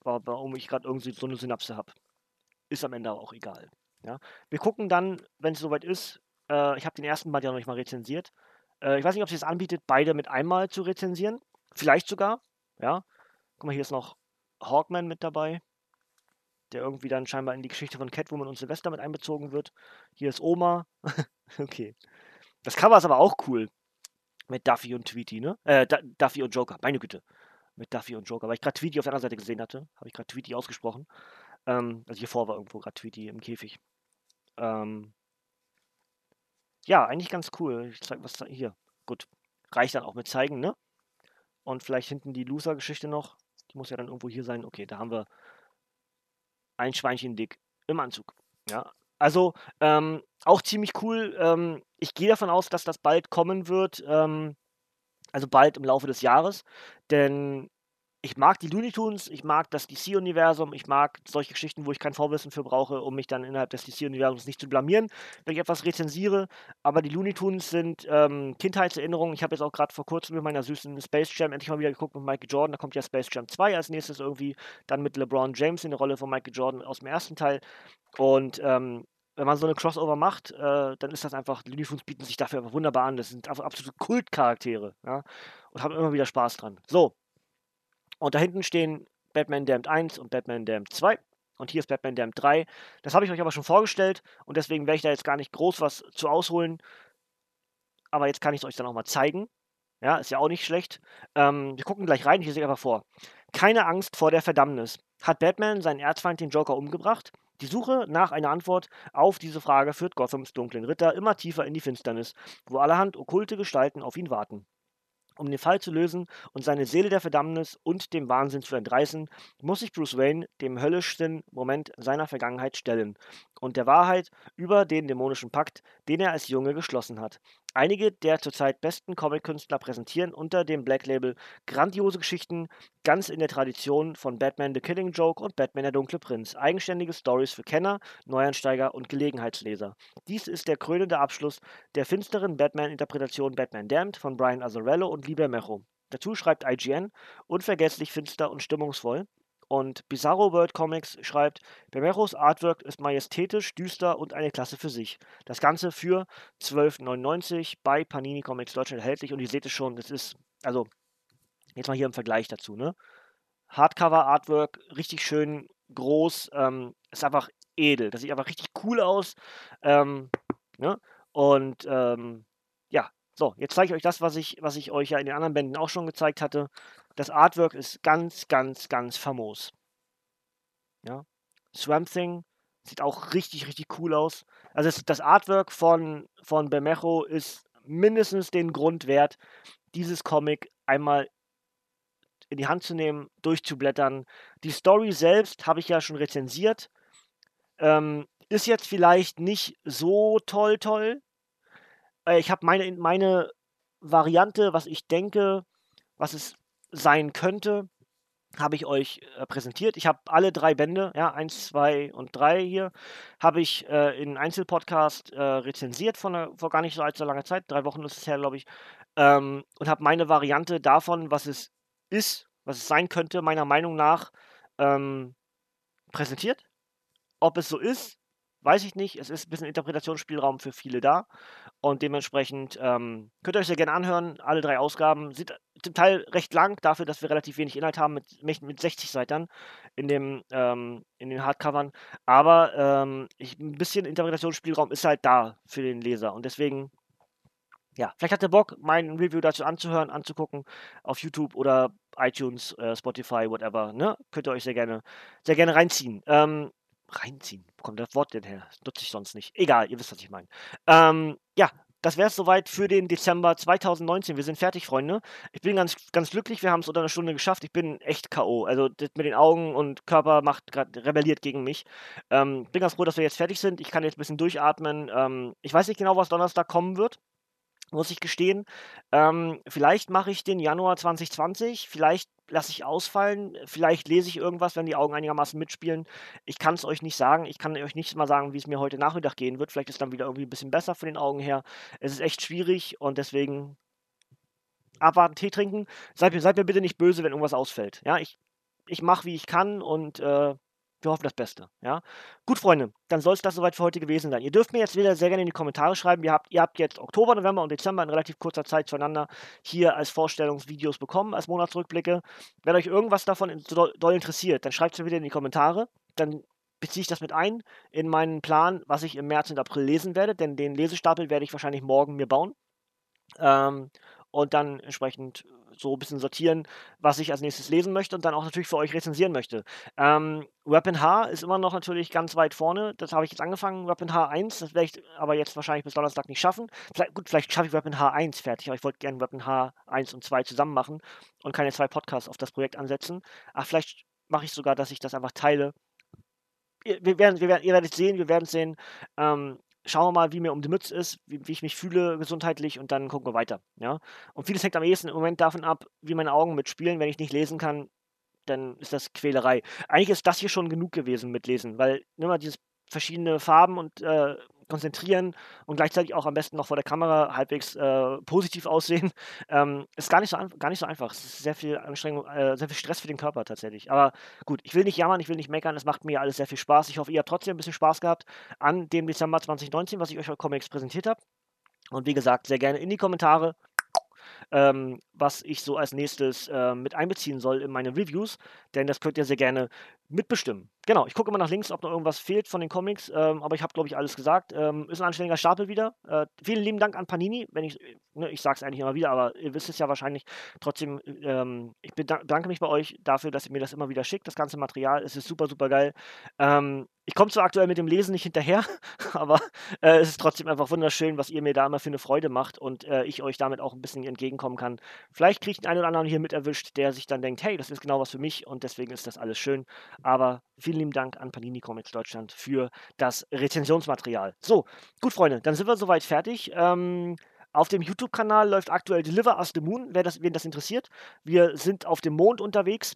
Warum ich gerade irgendwie so eine Synapse habe. Ist am Ende auch egal. Ja. Wir gucken dann, wenn es soweit ist, äh, ich habe den ersten Band ja noch nicht mal rezensiert. Äh, ich weiß nicht, ob sie es anbietet, beide mit einmal zu rezensieren. Vielleicht sogar. Ja. Guck mal, hier ist noch Hawkman mit dabei, der irgendwie dann scheinbar in die Geschichte von Catwoman und Sylvester mit einbezogen wird. Hier ist Oma. okay. Das Cover ist aber auch cool. Mit Duffy und Tweety, ne? Äh, Duffy und Joker, meine Güte. Mit Duffy und Joker. Weil ich gerade Tweety auf der anderen Seite gesehen hatte, habe ich gerade Tweety ausgesprochen. Ähm, also hier vor war irgendwo gerade Tweety im Käfig. Ähm, ja, eigentlich ganz cool. Ich zeig was hier. Gut. Reicht dann auch mit zeigen, ne? Und vielleicht hinten die Loser-Geschichte noch. Die muss ja dann irgendwo hier sein. Okay, da haben wir ein Schweinchen dick im Anzug. Ja. Also, ähm, auch ziemlich cool. Ähm, ich gehe davon aus, dass das bald kommen wird. Ähm, also bald im Laufe des Jahres. Denn ich mag die Looney Tunes, ich mag das DC-Universum, ich mag solche Geschichten, wo ich kein Vorwissen für brauche, um mich dann innerhalb des DC-Universums nicht zu blamieren, wenn ich etwas rezensiere. Aber die Looney Tunes sind ähm, Kindheitserinnerungen. Ich habe jetzt auch gerade vor kurzem mit meiner süßen Space Jam endlich mal wieder geguckt mit Michael Jordan. Da kommt ja Space Jam 2 als nächstes irgendwie. Dann mit LeBron James in der Rolle von Michael Jordan aus dem ersten Teil. Und ähm, wenn man so eine Crossover macht, äh, dann ist das einfach, die Looney Tunes bieten sich dafür einfach wunderbar an. Das sind einfach absolute Kultcharaktere. Ja? Und haben immer wieder Spaß dran. So, und da hinten stehen Batman Damned 1 und Batman Damned 2. Und hier ist Batman Damned 3. Das habe ich euch aber schon vorgestellt und deswegen werde ich da jetzt gar nicht groß was zu ausholen. Aber jetzt kann ich es euch dann auch mal zeigen. Ja, ist ja auch nicht schlecht. Ähm, wir gucken gleich rein, ich lese einfach vor. Keine Angst vor der Verdammnis. Hat Batman seinen Erzfeind, den Joker, umgebracht? Die Suche nach einer Antwort auf diese Frage führt Gothams dunklen Ritter immer tiefer in die Finsternis, wo allerhand okkulte Gestalten auf ihn warten. Um den Fall zu lösen und seine Seele der Verdammnis und dem Wahnsinn zu entreißen, muss sich Bruce Wayne dem höllischsten Moment seiner Vergangenheit stellen und der Wahrheit über den dämonischen Pakt, den er als Junge geschlossen hat. Einige der zurzeit besten Comic-Künstler präsentieren unter dem Black Label grandiose Geschichten, ganz in der Tradition von Batman The Killing Joke und Batman der Dunkle Prinz. Eigenständige Stories für Kenner, Neuansteiger und Gelegenheitsleser. Dies ist der krönende Abschluss der finsteren Batman-Interpretation Batman Damned von Brian Azzarello und Liber Mecho. Dazu schreibt IGN unvergesslich finster und stimmungsvoll Und Bizarro World Comics schreibt, Bermeros Artwork ist majestätisch, düster und eine Klasse für sich. Das Ganze für 12,99 bei Panini Comics Deutschland erhältlich. Und ihr seht es schon, das ist, also, jetzt mal hier im Vergleich dazu, ne? Hardcover Artwork, richtig schön groß, ähm, ist einfach edel. Das sieht einfach richtig cool aus. Ähm, ne? Und ähm, so, jetzt zeige ich euch das, was ich, was ich euch ja in den anderen Bänden auch schon gezeigt hatte. Das Artwork ist ganz, ganz, ganz famos. Ja. Swamp Thing sieht auch richtig, richtig cool aus. Also das, das Artwork von, von Bermejo ist mindestens den Grund wert, dieses Comic einmal in die Hand zu nehmen, durchzublättern. Die Story selbst habe ich ja schon rezensiert. Ähm, ist jetzt vielleicht nicht so toll, toll. Äh, ich habe meine, meine Variante, was ich denke, was es sein könnte, habe ich euch äh, präsentiert. Ich habe alle drei Bände, ja, eins, zwei und drei hier, habe ich äh, in Einzelpodcast äh, rezensiert von vor gar nicht so allzu langer Zeit, drei Wochen ist es her, glaube ich, ähm, und habe meine Variante davon, was es ist, was es sein könnte, meiner Meinung nach, ähm, präsentiert. Ob es so ist, weiß ich nicht. Es ist ein bisschen Interpretationsspielraum für viele da. Und dementsprechend ähm, könnt ihr euch sehr gerne anhören. Alle drei Ausgaben sind zum Teil recht lang, dafür, dass wir relativ wenig Inhalt haben, mit, mit 60 Seiten in, dem, ähm, in den Hardcovern. Aber ähm, ich, ein bisschen Interpretationsspielraum ist halt da für den Leser. Und deswegen ja, vielleicht hat ihr Bock, mein Review dazu anzuhören, anzugucken auf YouTube oder iTunes, äh, Spotify, whatever. Ne? Könnt ihr euch sehr gerne, sehr gerne reinziehen. Ähm, reinziehen. Wo kommt das Wort denn her? Das nutze ich sonst nicht. Egal, ihr wisst, was ich meine. Ähm, ja, das wäre es soweit für den Dezember 2019. Wir sind fertig, Freunde. Ich bin ganz, ganz glücklich. Wir haben es unter einer Stunde geschafft. Ich bin echt K.O. Also mit den Augen und Körper macht gerade rebelliert gegen mich. Ähm, bin ganz froh, dass wir jetzt fertig sind. Ich kann jetzt ein bisschen durchatmen. Ähm, ich weiß nicht genau, was Donnerstag kommen wird muss ich gestehen. Ähm, vielleicht mache ich den Januar 2020, vielleicht lasse ich ausfallen, vielleicht lese ich irgendwas, wenn die Augen einigermaßen mitspielen. Ich kann es euch nicht sagen. Ich kann euch nicht mal sagen, wie es mir heute Nachmittag gehen wird. Vielleicht ist dann wieder irgendwie ein bisschen besser von den Augen her. Es ist echt schwierig und deswegen abwarten, Tee trinken. Seid mir, seid mir bitte nicht böse, wenn irgendwas ausfällt. Ja, ich, ich mache, wie ich kann und äh, wir hoffen das Beste. Ja? Gut, Freunde, dann soll es das soweit für heute gewesen sein. Ihr dürft mir jetzt wieder sehr gerne in die Kommentare schreiben. Ihr habt, ihr habt jetzt Oktober, November und Dezember in relativ kurzer Zeit zueinander hier als Vorstellungsvideos bekommen, als Monatsrückblicke. Wenn euch irgendwas davon doll interessiert, dann schreibt es mir wieder in die Kommentare. Dann beziehe ich das mit ein in meinen Plan, was ich im März und April lesen werde, denn den Lesestapel werde ich wahrscheinlich morgen mir bauen. Ähm, und dann entsprechend so ein bisschen sortieren, was ich als nächstes lesen möchte und dann auch natürlich für euch rezensieren möchte. Ähm, Weapon H ist immer noch natürlich ganz weit vorne. Das habe ich jetzt angefangen, Weapon H1. Das werde ich aber jetzt wahrscheinlich bis Donnerstag nicht schaffen. Vielleicht, gut, vielleicht schaffe ich Weapon H1 fertig, aber ich wollte gerne Weapon H1 und 2 zusammen machen und keine zwei Podcasts auf das Projekt ansetzen. Ach, vielleicht mache ich sogar, dass ich das einfach teile. Wir werden, wir werden, ihr werdet sehen, wir werden sehen. Ähm, schauen wir mal, wie mir um die Mütze ist, wie, wie, ich mich fühle gesundheitlich und dann gucken wir weiter. Ja? Und vieles hängt am ehesten im Moment davon ab, wie meine Augen mitspielen. Wenn ich nicht lesen kann, dann ist das Quälerei. Eigentlich ist das hier schon genug gewesen mit Lesen, weil immer dieses verschiedene Farben und äh, konzentrieren und gleichzeitig auch am besten noch vor der Kamera halbwegs äh, positiv aussehen, ähm, ist gar nicht, so gar nicht so einfach. Es ist sehr viel Anstrengung, äh, sehr viel Stress für den Körper tatsächlich. Aber gut, ich will nicht jammern, ich will nicht meckern, es macht mir alles sehr viel Spaß. Ich hoffe, ihr habt trotzdem ein bisschen Spaß gehabt an dem Dezember 2019, was ich euch bei Comics präsentiert habe. Und wie gesagt, sehr gerne in die Kommentare ähm, was ich so als nächstes äh, mit einbeziehen soll in meine Reviews, denn das könnt ihr sehr gerne mitbestimmen. Genau, ich gucke immer nach links, ob noch irgendwas fehlt von den Comics, ähm, aber ich habe, glaube ich, alles gesagt. Ähm, ist ein anständiger Stapel wieder. Äh, vielen lieben Dank an Panini, wenn ich, ne, ich sage es eigentlich immer wieder, aber ihr wisst es ja wahrscheinlich trotzdem, ähm, ich bedanke mich bei euch dafür, dass ihr mir das immer wieder schickt, das ganze Material, es ist super, super geil. Ähm, ich komme zwar aktuell mit dem Lesen nicht hinterher, aber äh, es ist trotzdem einfach wunderschön, was ihr mir da immer für eine Freude macht und äh, ich euch damit auch ein bisschen entgegenkommen kann. Vielleicht kriege ich den einen oder anderen hier mit erwischt, der sich dann denkt, hey, das ist genau was für mich und deswegen ist das alles schön. Aber vielen lieben Dank an Panini Comics Deutschland für das Rezensionsmaterial. So, gut, Freunde, dann sind wir soweit fertig. Ähm, auf dem YouTube-Kanal läuft aktuell Deliver Us the Moon, wer das, wen das interessiert. Wir sind auf dem Mond unterwegs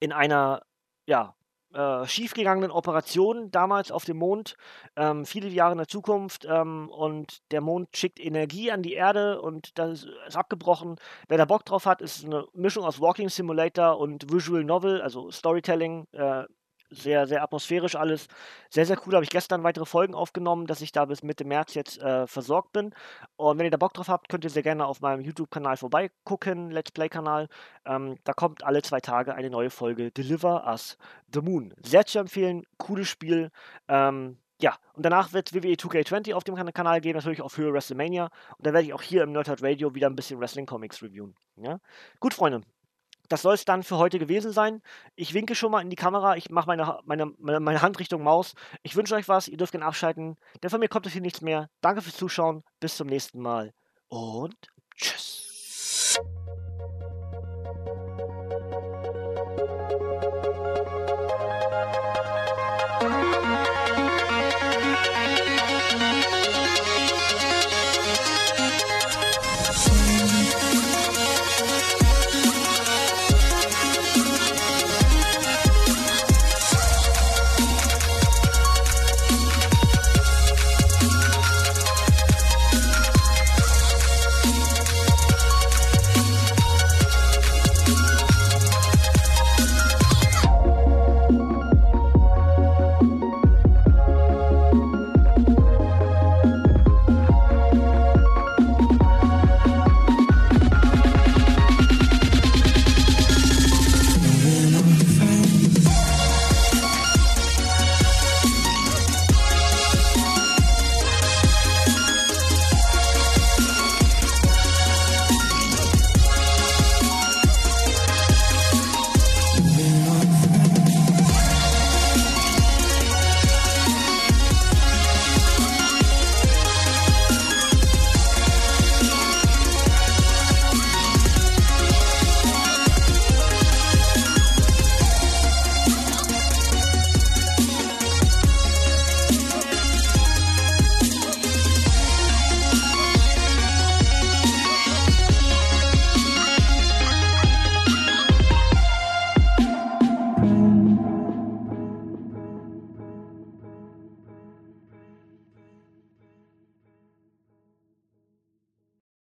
in einer, ja, äh, schiefgegangenen Operation damals auf dem Mond, ähm, viele Jahre in der Zukunft ähm, und der Mond schickt Energie an die Erde und das ist abgebrochen. Wer da Bock drauf hat, ist eine Mischung aus Walking Simulator und Visual Novel, also Storytelling, äh, sehr, sehr atmosphärisch alles. Sehr, sehr cool. Habe ich gestern weitere Folgen aufgenommen, dass ich da bis Mitte März jetzt äh, versorgt bin. Und wenn ihr da Bock drauf habt, könnt ihr sehr gerne auf meinem YouTube-Kanal vorbeigucken, Let's Play-Kanal. Ähm, da kommt alle zwei Tage eine neue Folge Deliver Us the Moon. Sehr zu empfehlen, cooles Spiel. Ähm, ja, und danach wird WWE 2K20 auf dem Kanal gehen, natürlich auf Höhe WrestleMania. Und da werde ich auch hier im Nerdhard Radio wieder ein bisschen Wrestling-Comics reviewen. Ja? Gut, Freunde, das soll es dann für heute gewesen sein. Ich winke schon mal in die Kamera. Ich mache meine, meine, meine Hand Richtung Maus. Ich wünsche euch was. Ihr dürft gerne abschalten. Denn von mir kommt es hier nichts mehr. Danke fürs Zuschauen. Bis zum nächsten Mal. Und tschüss.